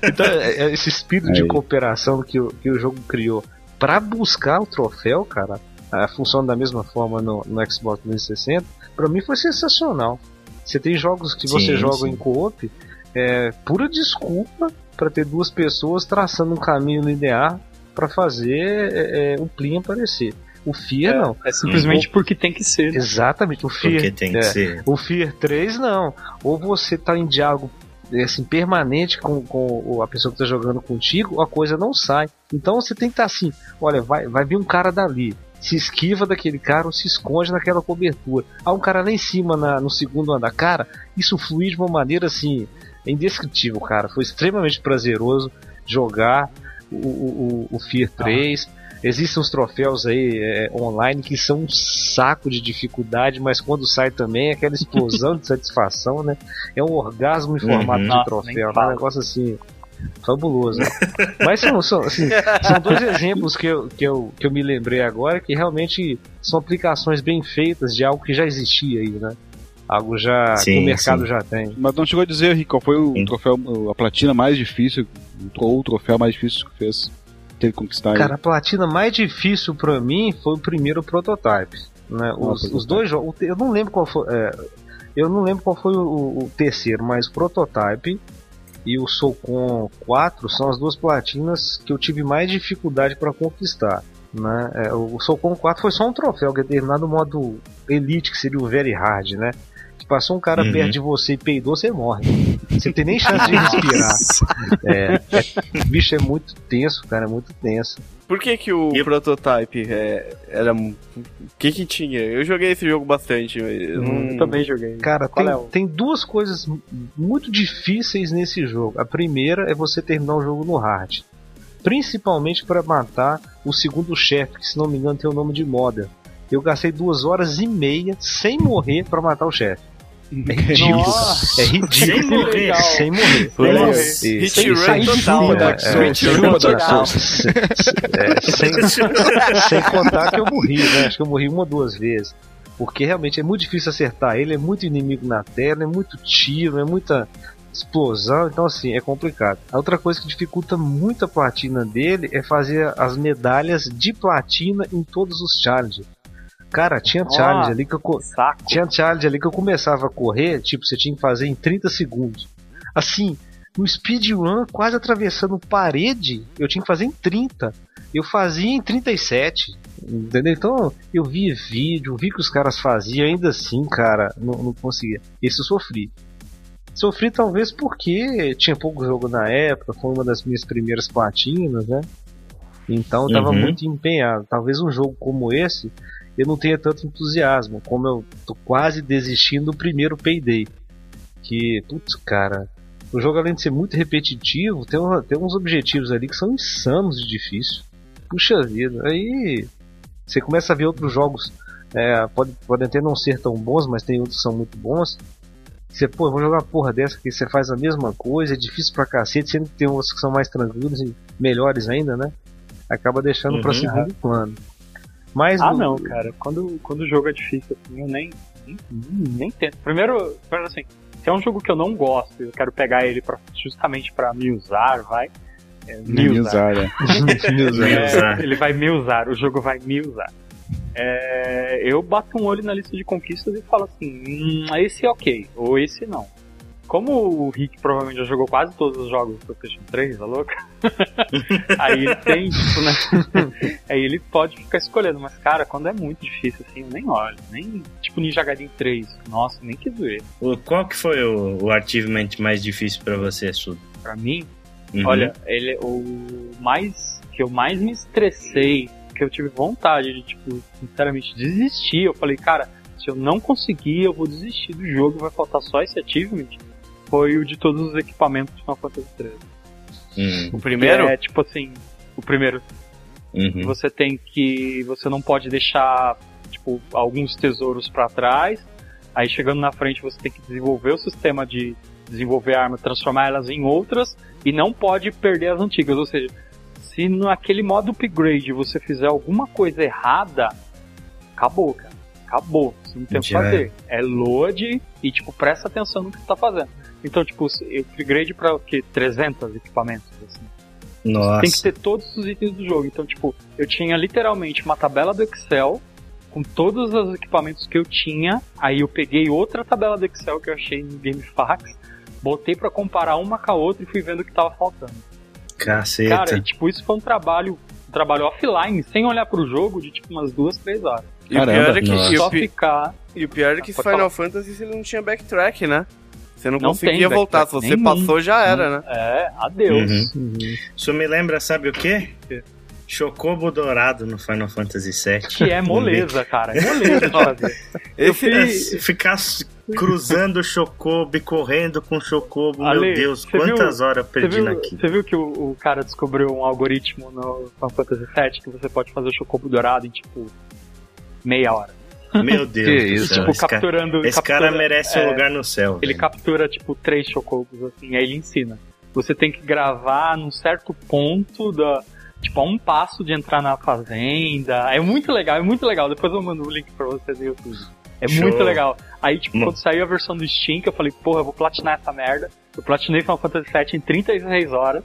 Então, é- é esse espírito de Aí. cooperação que o, que o jogo criou pra buscar o troféu, cara, a funciona da mesma forma no, no Xbox 360, pra mim foi sensacional. Você tem jogos que você Sim, joga sim. em co-op, é pura desculpa pra ter duas pessoas traçando um caminho linear pra fazer é, é, o Plin aparecer. O Fear não. É simplesmente porque tem que ser. né? Exatamente, o Fear. Porque tem que é, ser. O Fear 3 não. Ou você tá em diálogo assim, permanente com, com a pessoa que tá jogando contigo, a coisa não sai. Então você tem que estar assim, olha, vai, vai vir um cara dali. Se esquiva daquele cara ou se esconde naquela cobertura. Há um cara lá em cima na- no segundo andar. Cara, isso flui de uma maneira assim, indescritível, cara. Foi extremamente prazeroso jogar o, o, o- Fear 3. Existem uns troféus aí é, online que são um saco de dificuldade, mas quando sai também é aquela explosão de satisfação, né? É um orgasmo em formato Uhum. de Nossa, troféu, nem né? um negócio assim fabuloso. né? Mas são, são, assim, são dois exemplos que eu, que, eu, que eu me lembrei agora que realmente são aplicações bem feitas de algo que já existia aí, né? Algo já que Sim, o mercado sim. já tem. Mas não chegou a dizer, Rick, qual foi o Sim. troféu, a platina mais difícil, ou o troféu mais difícil que fez ter que conquistar Cara, a platina mais difícil pra mim foi o primeiro prototype. Né? Os, os dois jogos. Eu não lembro qual foi. é, eu não lembro qual foi o, o terceiro, mas o prototype e o Socon 4 são as duas platinas que eu tive mais dificuldade pra conquistar. Né? É, o Socon 4 foi só um troféu, que é determinado modo Elite, que seria o Very Hard, né? Se passou um cara Uhum. perto de você e peidou, você morre. Você não tem nem chance de respirar. É, é, bicho, é muito tenso, cara, é muito tenso. Por que que o E- prototype é, era... O que que tinha? Eu joguei esse jogo bastante, mas eu não... Eu também joguei. Cara, tem, é o- tem duas coisas muito difíceis nesse jogo. A primeira é você terminar o jogo no hard. Principalmente para matar o segundo chefe, que se não me engano tem o nome de Modern. Eu gastei duas horas e meia sem morrer para matar o chefe. É ridículo. Nossa. É ridículo. Sem morrer. Sem morrer. Legal. isso. Hit Sem run total, cima? Dark Souls, sem- chupa Dark total. Souls. Sem, sem contar que eu morri, né? Acho que eu morri uma ou duas vezes. Porque realmente é muito difícil acertar ele, é muito inimigo na tela, é muito tiro, é muita. explosão, então assim, é complicado. A outra coisa que dificulta muito a platina dele é fazer as medalhas de platina em todos os challenges. Cara, tinha challenge Ah, ali que eu co- Saco. tinha challenge ali que eu começava a correr, tipo, você tinha que fazer em 30 segundos. Assim, no speedrun, quase atravessando parede, eu tinha que fazer em 30. Eu fazia em 37. Entendeu? Então, eu via vídeo, vi que os caras faziam, ainda assim, cara, não, não conseguia. Esse eu sofri. Sofri talvez porque tinha pouco jogo na época, foi uma das minhas primeiras platinas, né? Então eu tava Uhum. muito empenhado. Talvez um jogo como esse eu não tenha tanto entusiasmo, como eu tô quase desistindo do primeiro Payday. Que, putz, cara, o jogo além de ser muito repetitivo, tem, uma- tem uns objetivos ali que são insanos de difícil. Puxa vida, aí você começa a ver outros jogos, é, pode, podem até não ser tão bons, mas tem outros que são muito bons. Você, pô, eu vou jogar uma porra dessa que você faz a mesma coisa, é difícil pra cacete, sendo que tem outros que são mais tranquilos e melhores ainda, né? Acaba deixando pra Uhum. segundo plano. Mas Ah, o- não, cara. Quando, quando o jogo é difícil assim, eu nem, nem, nem tento. Primeiro, primeiro assim, se é um jogo que eu não gosto e eu quero pegar ele pra, justamente pra me usar, vai. É, me Me usar. usar, é. Me É, usar. ele vai me usar, o jogo vai me usar. É, eu bato um olho na lista de conquistas e falo assim, hum, esse é ok, ou esse não. Como o Rick provavelmente já jogou quase todos os jogos do PlayStation 3, tá louco? aí ele tem, tipo, né? aí ele pode ficar escolhendo, mas cara, quando é muito difícil assim, eu nem olho, nem tipo Ninja Gaiden 3, nossa, nem que doer. O- Qual que foi o, o achievement mais difícil pra você, Sudo? Pra mim, Uhum. Olha, ele o mais que eu mais me estressei, que eu tive vontade de tipo, sinceramente desistir. Eu falei, cara, se eu não conseguir, eu vou desistir do jogo, vai faltar só esse achievement. Foi o de todos os equipamentos de Final Fantasy 13. Hum, O primeiro? É tipo assim, o primeiro uhum. você tem que você não pode deixar tipo alguns tesouros pra trás. Aí chegando na frente você tem que desenvolver o sistema de desenvolver armas, transformar elas em outras e não pode perder as antigas. Ou seja, se naquele modo upgrade você fizer alguma coisa errada, acabou, cara. Acabou. Você não tem o que Já fazer. É load e, tipo, presta atenção no que você tá fazendo. Então, tipo, eu upgrade pra o quê? 300 equipamentos, assim. Nossa. Tem que ter todos os itens do jogo. Então, tipo, eu tinha literalmente uma tabela do Excel com todos os equipamentos que eu tinha. Aí eu peguei outra tabela do Excel que eu achei no GameFAQs, botei pra comparar uma com a outra e fui vendo o que tava faltando. Caceta. Cara, e, tipo, isso foi um trabalho, um trabalho offline, sem olhar pro jogo, de tipo umas duas, três horas. E o pior Caramba, é que, e o pi- ficar. e o pior é que Pode Final falar. Fantasy ele não tinha backtrack, né? Você não, Não conseguia tem voltar. Se você passou, já era, né? É, adeus. Uhum. Isso me lembra, sabe o quê? Chocobo dourado no Final Fantasy VII. Que é moleza, cara. É moleza de fazer. Eu Esse, fiz- Ficar cruzando o Chocobo e correndo com o Chocobo, Ale, meu Deus, quantas viu- horas eu perdi viu, naquilo. você viu que o, o cara descobriu um algoritmo no Final Fantasy VII que você pode fazer o chocobo dourado em tipo meia hora. Meu Deus Que do isso? céu, tipo, esse cara, capturando. esse captura- cara merece é, um lugar no céu. Ele velho. captura tipo três chocobos assim, aí ele ensina. Você tem que gravar num certo ponto da. Tipo, a um passo de entrar na fazenda. É muito legal, é muito legal. Depois eu mando o link pra você no YouTube. É Show. muito legal. Aí, tipo, Hum. quando saiu a versão do Steam, que eu falei, porra, eu vou platinar essa merda. Eu platinei Final Fantasy VII em 36 horas.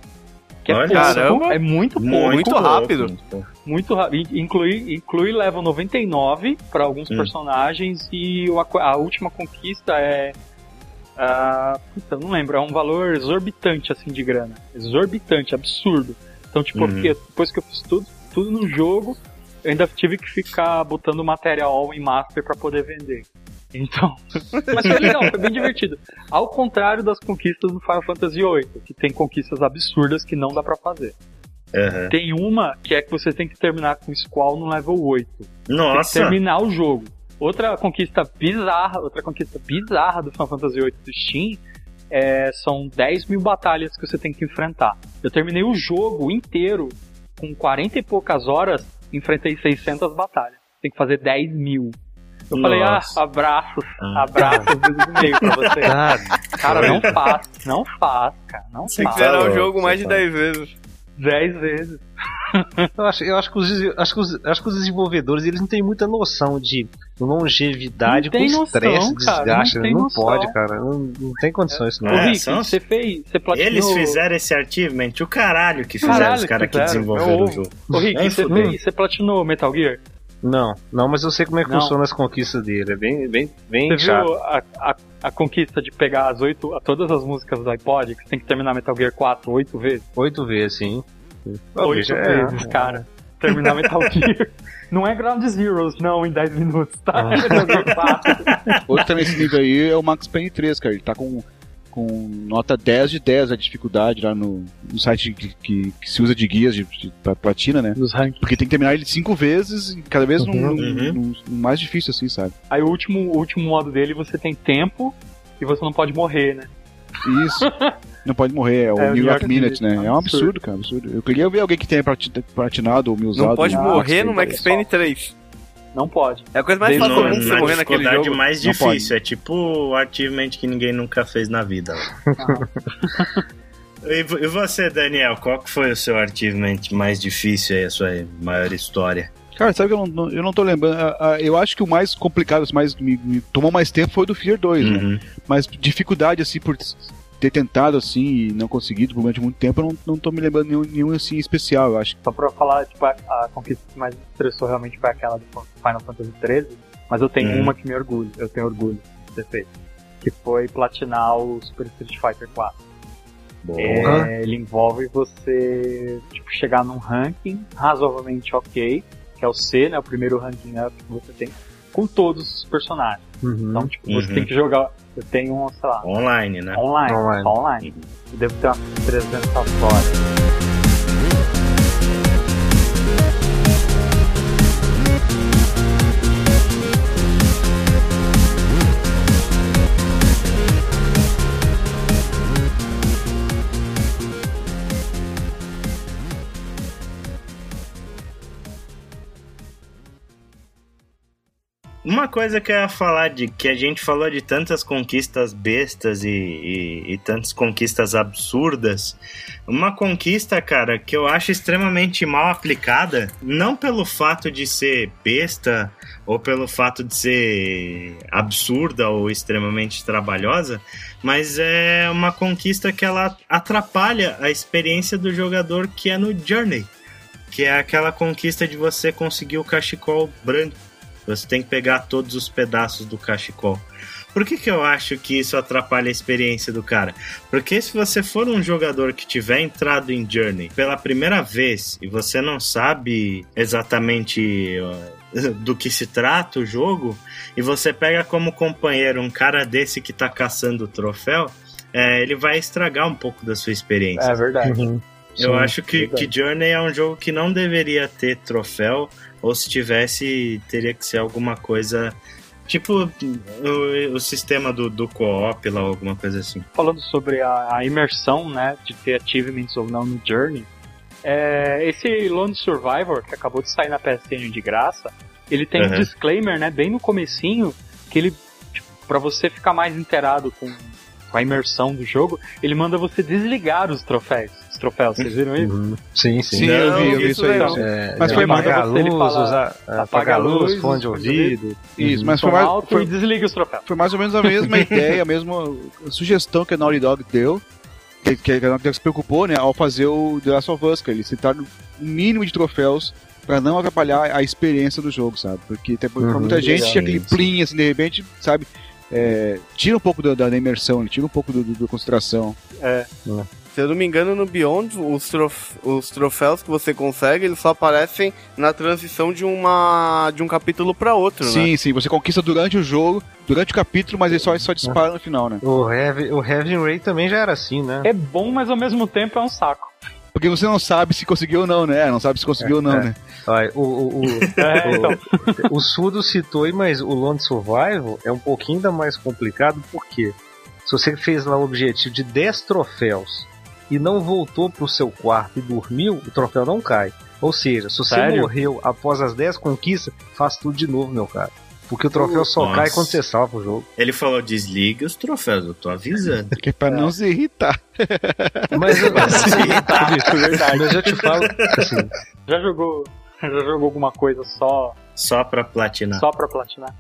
Que Olha, é pouco, caramba. é muito pouco. Muito pouco, rápido. muito pouco. Muito rápido. Inclui, inclui level 99 para alguns Hum. personagens e o- a, última conquista é. ah, puta, não lembro, é um valor exorbitante assim de grana. Exorbitante, absurdo. Então, tipo, Uhum. porque depois que eu fiz tudo, tudo no jogo, eu ainda tive que ficar botando material em master para poder vender. Então, mas foi legal, foi bem divertido. Ao contrário das conquistas do Final Fantasy VIII, que tem conquistas absurdas que não dá pra fazer. Aham. Tem uma que é que você tem que terminar com o Squall no level 8. Tem que Nossa, terminar o jogo. Outra conquista bizarra, outra conquista bizarra do Final Fantasy VIII do Steam é, são 10 mil batalhas que você tem que enfrentar. Eu terminei o jogo inteiro com 40 e poucas horas, enfrentei 600 batalhas. Tem que fazer 10 mil. Eu falei, ah, Nossa. abraços, Ah. abraços do meio pra você. Cara, Cara, não faz, não faz, cara, não Tem que faz. zerar o jogo mais de falou. 10 vezes. 10 vezes. Eu acho, eu acho, que os, acho, que os, acho que os desenvolvedores eles não têm muita noção de longevidade com estresse, noção, cara, desgaste. não né? Não, noção. pode, cara. Não, não tem condições isso não. É, Ô, Rick, são- você fez. Você platinou. Eles fizeram esse achievement, o caralho que fizeram Caralho os que caras que fizeram, desenvolveram o jogo. Ô, Rick, Nem você, fez, você platinou Metal Gear? Não, não, mas eu sei como é que Não. funciona as conquistas dele. É bem, bem, bem Você chato. viu a, a, a conquista de pegar as oito, a- todas as músicas do iPod, que você tem que terminar Metal Gear 4 oito vezes? Oito vezes, sim. Oito é- vezes, cara. Terminar Metal Gear. Não é Ground Zeroes, não, em 10 minutos, tá? É Metal Gear 4. Outro também nesse nível aí é o Max Payne 3, cara. Ele tá com, com nota 10 de 10 a dificuldade lá no, no site que, que- que se usa de guias de, de, pra platina, né? Porque tem que terminar ele cinco vezes, e cada vez Uhum. num- num- num mais difícil, assim, sabe? Aí o último, o último modo dele, você tem tempo e você não pode morrer, né? Isso. Não pode morrer, é o É, o New York York Minute, né? É um absurdo, cara, absurdo. Eu queria ver alguém que tenha plati- platinado ou me usado. Não pode morrer no Max 3. Payne 3. Não pode. É a coisa mais fácil do mundo você na morrer naquele dificuldade jogo. mais difícil, é tipo o achievement que ninguém nunca fez na vida. e, vo- e você, Daniel, qual que foi o seu achievement mais difícil aí, a sua maior história? Cara, sabe que eu não, eu não tô lembrando. Eu acho que o mais complicado, o mais me, me tomou mais tempo foi o do Fear 2, né? Uhum. Mas dificuldade, assim, por ter tentado, assim, e não conseguido durante muito tempo, eu não, não tô me lembrando nenhum, nenhum assim, especial, eu acho. Só pra falar, tipo, a, a conquista que mais me estressou realmente foi aquela do Final Fantasy XIII, mas eu tenho Hum. uma que me orgulho, eu tenho orgulho de ter feito. Que foi platinar o Super Street Fighter 4. É, ele envolve você tipo, chegar num ranking razoavelmente ok, que é o C, né? O primeiro ranking up que você tem, com todos os personagens. Uhum. Então, tipo, você Uhum. tem que jogar. Eu tenho, um, sei lá, Online, né? online. Online. Online. Eu devo ter umas 300 fora. Uma coisa que eu ia falar de que a gente falou de tantas conquistas bestas e, e, e tantas conquistas absurdas. Uma conquista, cara, que eu acho extremamente mal aplicada, não pelo fato de ser besta ou pelo fato de ser absurda ou extremamente trabalhosa, mas é uma conquista que ela atrapalha a experiência do jogador que é no Journey, que é aquela conquista de você conseguir o cachecol branco. Você tem que pegar todos os pedaços do cachecol. Por que, que eu acho que isso atrapalha a experiência do cara? Porque se você for um jogador que tiver entrado em Journey pela primeira vez e você não sabe exatamente uh, do que se trata o jogo, e você pega como companheiro um cara desse que tá caçando o troféu, é, ele vai estragar um pouco da sua experiência. É verdade. Uhum. Eu Sim, acho que, verdade. que Journey é um jogo que não deveria ter troféu, ou se tivesse, teria que ser alguma coisa. Tipo o, o sistema do, do co-op lá, alguma coisa assim. falando sobre a, a imersão, né, de ter achievements ou não no Journey, é, esse Lone Survivor, que acabou de sair na PSN de graça, ele tem um Uhum. disclaimer, né, bem no comecinho, que ele, tipo, pra você ficar mais inteirado com, com a imersão do jogo, ele manda você desligar os troféus. Os troféus, vocês viram isso? Uhum. Sim, sim. Sim, eu vi, eu vi isso isso aí. É, Mas é, foi apagar a ele luz, fala, usar, apaga apagar a a luz, luz, fone de ouvido. Isso, Uhum. mas foi, mais- alto foi- e desliga os troféus. foi mais ou menos a mesma ideia, a mesma sugestão que a Naughty Dog deu, que, que a Naughty Dog se preocupou, né, ao fazer o The Last of Us, que eles citaram um mínimo de troféus pra não atrapalhar a experiência do jogo, sabe? Porque tem, pra Uhum, muita gente tinha aquele plim, assim, de repente, sabe? É, tira um pouco da, da imersão, né, tira um pouco do, do- da concentração. Se eu não me engano, no Beyond, os, trof- os troféus que você consegue, eles só aparecem na transição de uma de um capítulo pra outro, né? Sim, sim, você conquista durante o jogo, durante o capítulo, mas ele só, só dispara no final, né? O Heavy, o Heavy Ray também já era assim, né? É bom, mas ao mesmo tempo é um saco. Porque você não sabe se conseguiu ou não, né? Não sabe se conseguiu ou não, É. né? Olha, o, o, o, É, então, o Sudo citou aí, mas o Lone Survival é um pouquinho ainda mais complicado, porque se você fez lá o objetivo de 10 troféus e não voltou pro seu quarto e dormiu, o troféu não cai. Ou seja, se você Sério? morreu após as 10 conquistas, faz tudo de novo, meu cara. Porque o troféu só Nossa. cai quando você salva o jogo. Ele falou: desliga os troféus, eu tô avisando. Que é pra não se irritar. Mas, eu- Tá, verdade. mas eu te falo, assim, Já jogou, já jogou alguma coisa só, Só pra platinar. só pra platinar?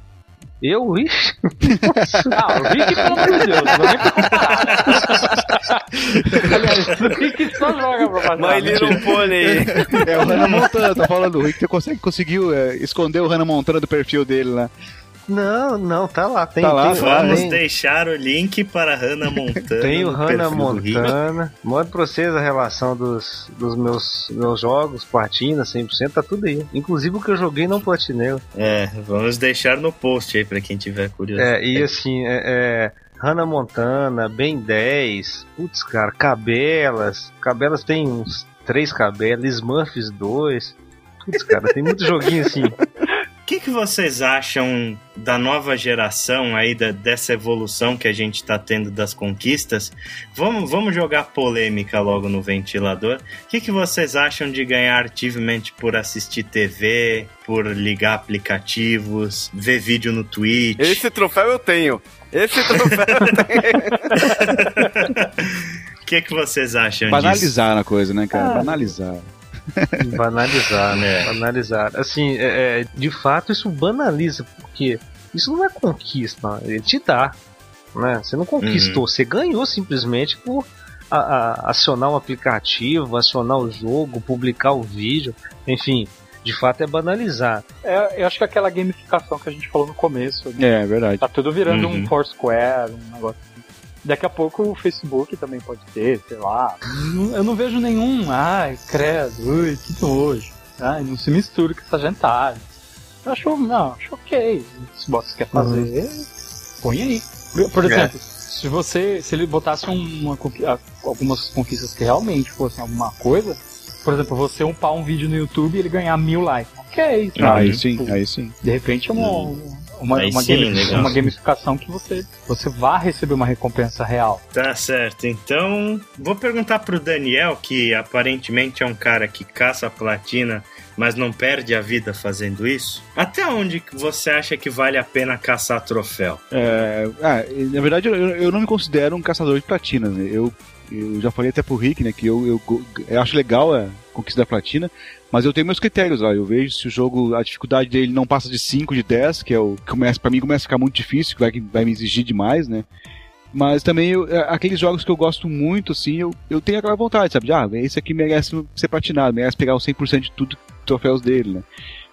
Eu, ixi, Ah, o Rick, pelo amor de Deus, não vou nem comparar. Aliás, o Rick só joga pra platinar. My Little Pony. É o Hannah Montana, tá falando. O Rick você consegue, conseguiu é, esconder o Hannah Montana do perfil dele lá. Não, não, tá lá, tem, Tá lá, tem, Vamos tem, deixar o link para Hannah Montana. tem o Hannah. Montana, manda pra vocês a relação dos, dos meus, meus jogos, platina, 100%, tá tudo aí. Inclusive o que eu joguei não platinei. É, vamos deixar no post aí pra quem tiver curiosidade. É, e assim, é, é, Hannah Montana, Ben 10, putz, cara, Cabelas. Cabelas tem uns três cabelas, Smurfs 2. Putz, cara, tem muito joguinho assim. O que, que vocês acham da nova geração aí, da, dessa evolução que a gente tá tendo das conquistas? Vamos, vamos jogar polêmica logo no ventilador. O que, que vocês acham de ganhar achievement por assistir TV, por ligar aplicativos, ver vídeo no Twitch? Esse troféu eu tenho. Esse troféu eu tenho. O que, que vocês acham disso? Banalizar a coisa, né, cara? Banalizar. Banalizar, né? É. Banalizar. Assim, é, é, de fato, isso banaliza, porque isso não é conquista, ele te dá. Né? Você não conquistou, você ganhou simplesmente por a- a- acionar um aplicativo, acionar o jogo, publicar o vídeo, enfim. De fato é banalizar. É, eu acho que aquela gamificação que a gente falou no começo, né? É, é verdade. tá tudo virando Uhum. um Foursquare, um negócio. Daqui a pouco o Facebook também pode ter, sei lá. Eu não vejo nenhum, ai, credo, ui, que nojo. Ai, não se mistura com essa gentalha. Eu acho, não, acho ok. Se você quer fazer, põe aí. Por, por exemplo, se você, se ele botasse uma, algumas conquistas que realmente fossem alguma coisa, por exemplo, você upar um vídeo no YouTube e ele ganhar mil likes. Ok, sabe? aí sim, Tipo, aí sim. de repente é uma, uma, uma, sim, legal. uma gamificação que você, você vai receber uma recompensa real. Tá certo. Então, vou perguntar pro Daniel, que aparentemente é um cara que caça a platina, mas não perde a vida fazendo isso. Até onde você acha que vale a pena caçar troféu? É, ah, na verdade, eu, eu não me considero um caçador de platinas. Né? Eu, eu já falei até pro Rick, né, que eu, eu, eu acho legal a conquista da platina, mas eu tenho meus critérios lá. Eu vejo se o jogo, a dificuldade dele não passa de 5, de 10, que é o que começa, pra mim começa a ficar muito difícil, que vai, vai me exigir demais, né? Mas também eu- é, aqueles jogos que eu gosto muito, assim, eu, eu tenho aquela vontade, sabe? De, ah, esse aqui merece ser platinado, merece pegar o 100% de tudo, troféus dele, né?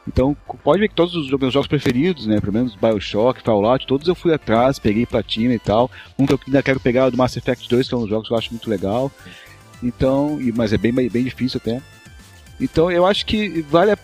Então, pode ver que todos os meus jogos preferidos, né? Pelo menos Bioshock, Fallout, todos eu fui atrás, peguei platina e tal. Um que eu ainda quero pegar é o do Mass Effect 2, que é um dos jogos que eu acho muito legal. Então, e- mas é bem, bem difícil até. Então eu acho que vale a,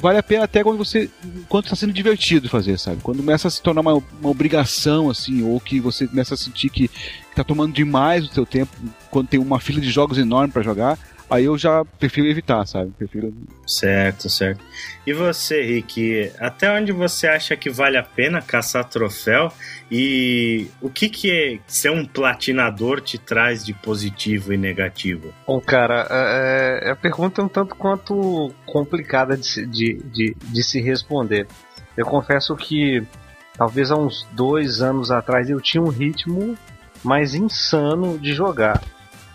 vale a pena até quando você. Quando está sendo divertido fazer, sabe? Quando começa a se tornar uma, uma obrigação, assim, ou que você começa a sentir que está tomando demais o seu tempo, quando tem uma fila de jogos enorme para jogar, aí eu já prefiro evitar, sabe? Prefiro. Certo, certo. E você, Rick, até onde você acha que vale a pena caçar troféu? E o que que é ser um platinador te traz de positivo e negativo? Bom, cara, é, é- a pergunta é um tanto quanto complicada de, se- de, de, de se responder. Eu confesso que talvez há uns dois anos atrás eu tinha um ritmo mais insano de jogar.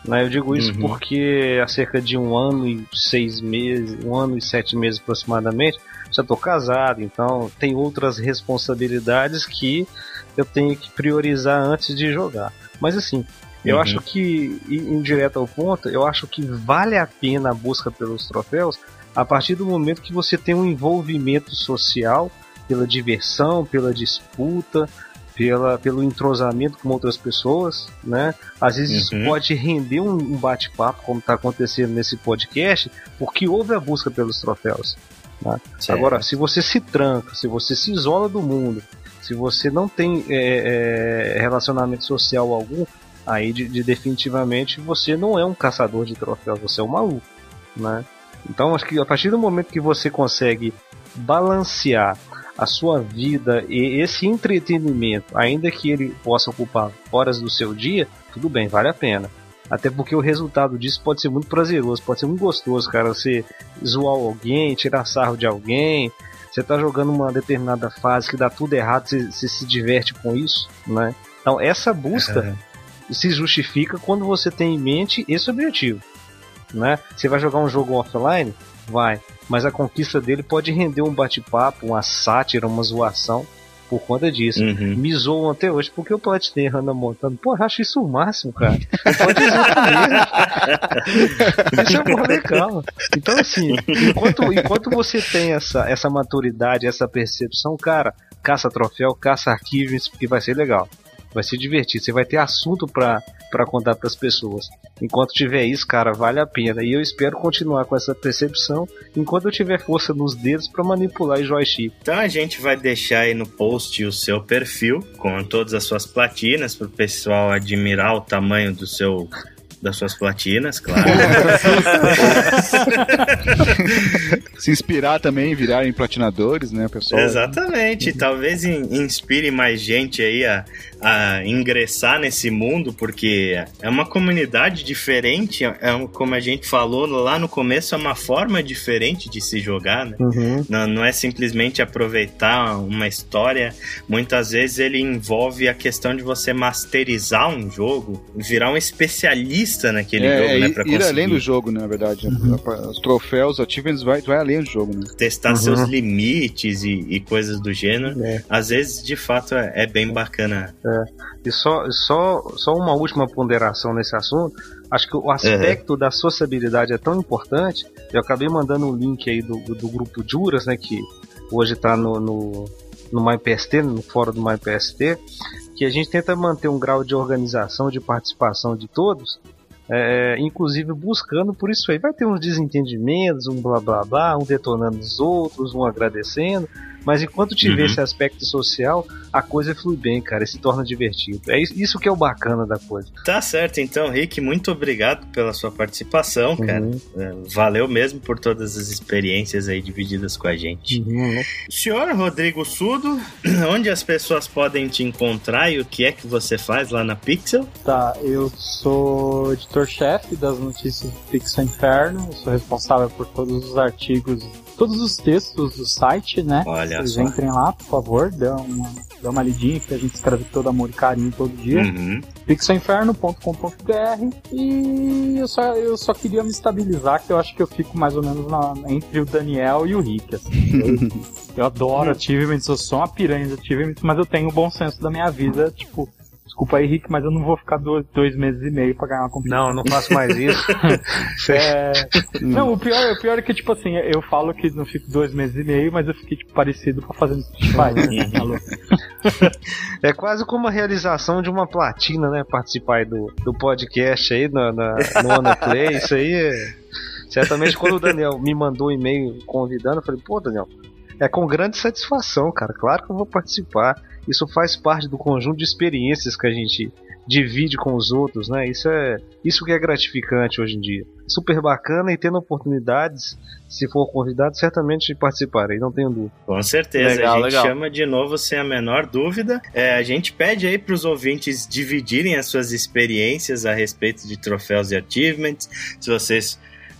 Né? Eu digo isso Uhum. porque há cerca de um ano e seis meses, um ano e sete meses aproximadamente, já estou casado, então tem outras responsabilidades que eu tenho que priorizar antes de jogar. Mas assim, eu Uhum. acho que, e- indo direto ao ponto, eu acho que vale a pena a busca pelos troféus a partir do momento que você tem um envolvimento social pela diversão, pela disputa, pela, pelo entrosamento com outras pessoas, né? Às vezes isso Uhum. pode render um, um bate-papo, como está acontecendo nesse podcast, porque houve a busca pelos troféus. Certo. Agora, se você se tranca, se você se isola do mundo, se você não tem é, é, relacionamento social algum, aí de, de- definitivamente você não é um caçador de troféus, você é um maluco, né? Então acho que a partir do momento que você consegue balancear a sua vida e esse entretenimento, ainda que ele possa ocupar horas do seu dia, tudo bem, vale a pena. Até porque o resultado disso pode ser muito prazeroso, pode ser muito gostoso, cara. Você zoar alguém, tirar sarro de alguém, Você tá jogando uma determinada fase que dá tudo errado, você, você se diverte com isso, né? Então essa busca se justifica quando você tem em mente esse objetivo, né? Você vai jogar um jogo offline, vai, mas a conquista dele pode render um bate-papo, uma sátira, uma zoação por conta disso. Uhum. Me zoam até hoje porque eu platinei Hannah Montana. Pô, eu acho isso o máximo, cara. Pode zoar comigo. Isso é mó legal. Então, assim, enquanto, enquanto você tem essa, essa maturidade, essa percepção, cara, caça troféu, caça arquivos, porque vai ser legal. Vai ser divertido. Você vai ter assunto pra, pra contar pras pessoas. Enquanto tiver isso, cara, vale a pena. E eu espero continuar com essa percepção enquanto eu tiver força nos dedos pra manipular o joystick. Então a gente vai deixar aí no post o seu perfil com todas as suas platinas para o pessoal admirar o tamanho do seu das suas platinas, claro. Se inspirar também, virarem platinadores, né, pessoal? Exatamente. Talvez in- inspire mais gente aí a, a ingressar nesse mundo, porque é uma comunidade diferente, é um- como a gente falou lá no começo, é uma forma diferente de se jogar, né? Não, não é simplesmente aproveitar uma história. Muitas vezes ele envolve a questão de você masterizar um jogo, virar um especialista naquele é, jogo, é, né? ir, Pra ir conseguir além do jogo, né, na verdade. Os troféus, achievements, vai, vai além do jogo, né? testar seus limites e, e coisas do gênero. É. Às vezes, de fato, é, é bem bacana. E só, só, só uma última ponderação nesse assunto. Acho que o aspecto da sociabilidade é tão importante. Eu acabei mandando um link aí do, do, do grupo Juras, né? Que hoje está no, no, no MyPST, no fórum do MyPST, que a gente tenta manter um grau de organização, de participação de todos. É, inclusive buscando por isso aí. Vai ter uns desentendimentos, um blá blá blá, um detonando os outros, um agradecendo. Mas enquanto tiver Uhum. esse aspecto social, a coisa flui bem, cara, e se torna divertido. É isso- isso que é o bacana da coisa. Tá certo, então, Rick, muito obrigado pela sua participação, cara. Uhum. É, Valeu mesmo por todas as experiências aí divididas com a gente. Uhum. Senhor Rodrigo Sudo, onde as pessoas podem te encontrar e o que é que você faz lá na Pixel? Tá, eu sou editor-chefe das notícias do Pixel Inferno, eu sou responsável por todos os artigos, todos os textos do site, né? Olha Vocês só. entrem lá, por favor, dê uma, dê uma lidinha que a gente escreve todo amor e carinho todo dia. Uhum. pixelinferno.com.br e eu só, eu só queria me estabilizar, que eu acho que eu fico mais ou menos na- entre o Daniel e o Rick. Assim. Eu, eu adoro achievements, eu sou uma piranha de achievements, mas eu tenho o bom senso da minha vida, tipo, desculpa aí, Rick, mas eu não vou ficar dois, dois meses e meio pra ganhar uma competição. Não, não faço mais isso. É, não, o pior, o pior é que, tipo assim, eu falo que não fico dois meses e meio, mas eu fiquei, tipo, parecido com a Fazenda Street Fighter, né? Falou. É quase como a realização de uma platina, né? Participar aí do, do podcast aí na, na, no Ana Play. Isso aí é. Certamente quando o Daniel me mandou um e-mail convidando, eu falei, pô, Daniel, é com grande satisfação, cara. Claro que eu vou participar. Isso faz parte do conjunto de experiências que a gente divide com os outros, né? Isso é isso que é gratificante hoje em dia. Super bacana e tendo oportunidades, se for convidado, certamente participarei, não tenho dúvida. Com certeza, Legal, a gente legal. chama de novo sem a menor dúvida. É, a gente pede aí para os ouvintes dividirem as suas experiências a respeito de troféus e achievements. Se vocês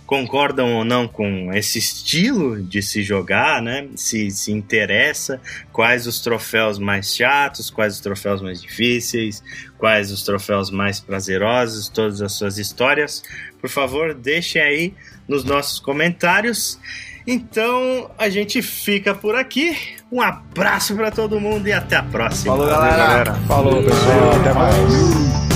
concordam ou não com esse estilo de se jogar, né? Se se interessa, quais os troféus mais chatos, quais os troféus mais difíceis, quais os troféus mais prazerosos, todas as suas histórias. Por favor, deixem aí nos nossos comentários. Então a gente fica por aqui. Um abraço para todo mundo e até a próxima. Falou, galera. Falou, pessoal, até mais.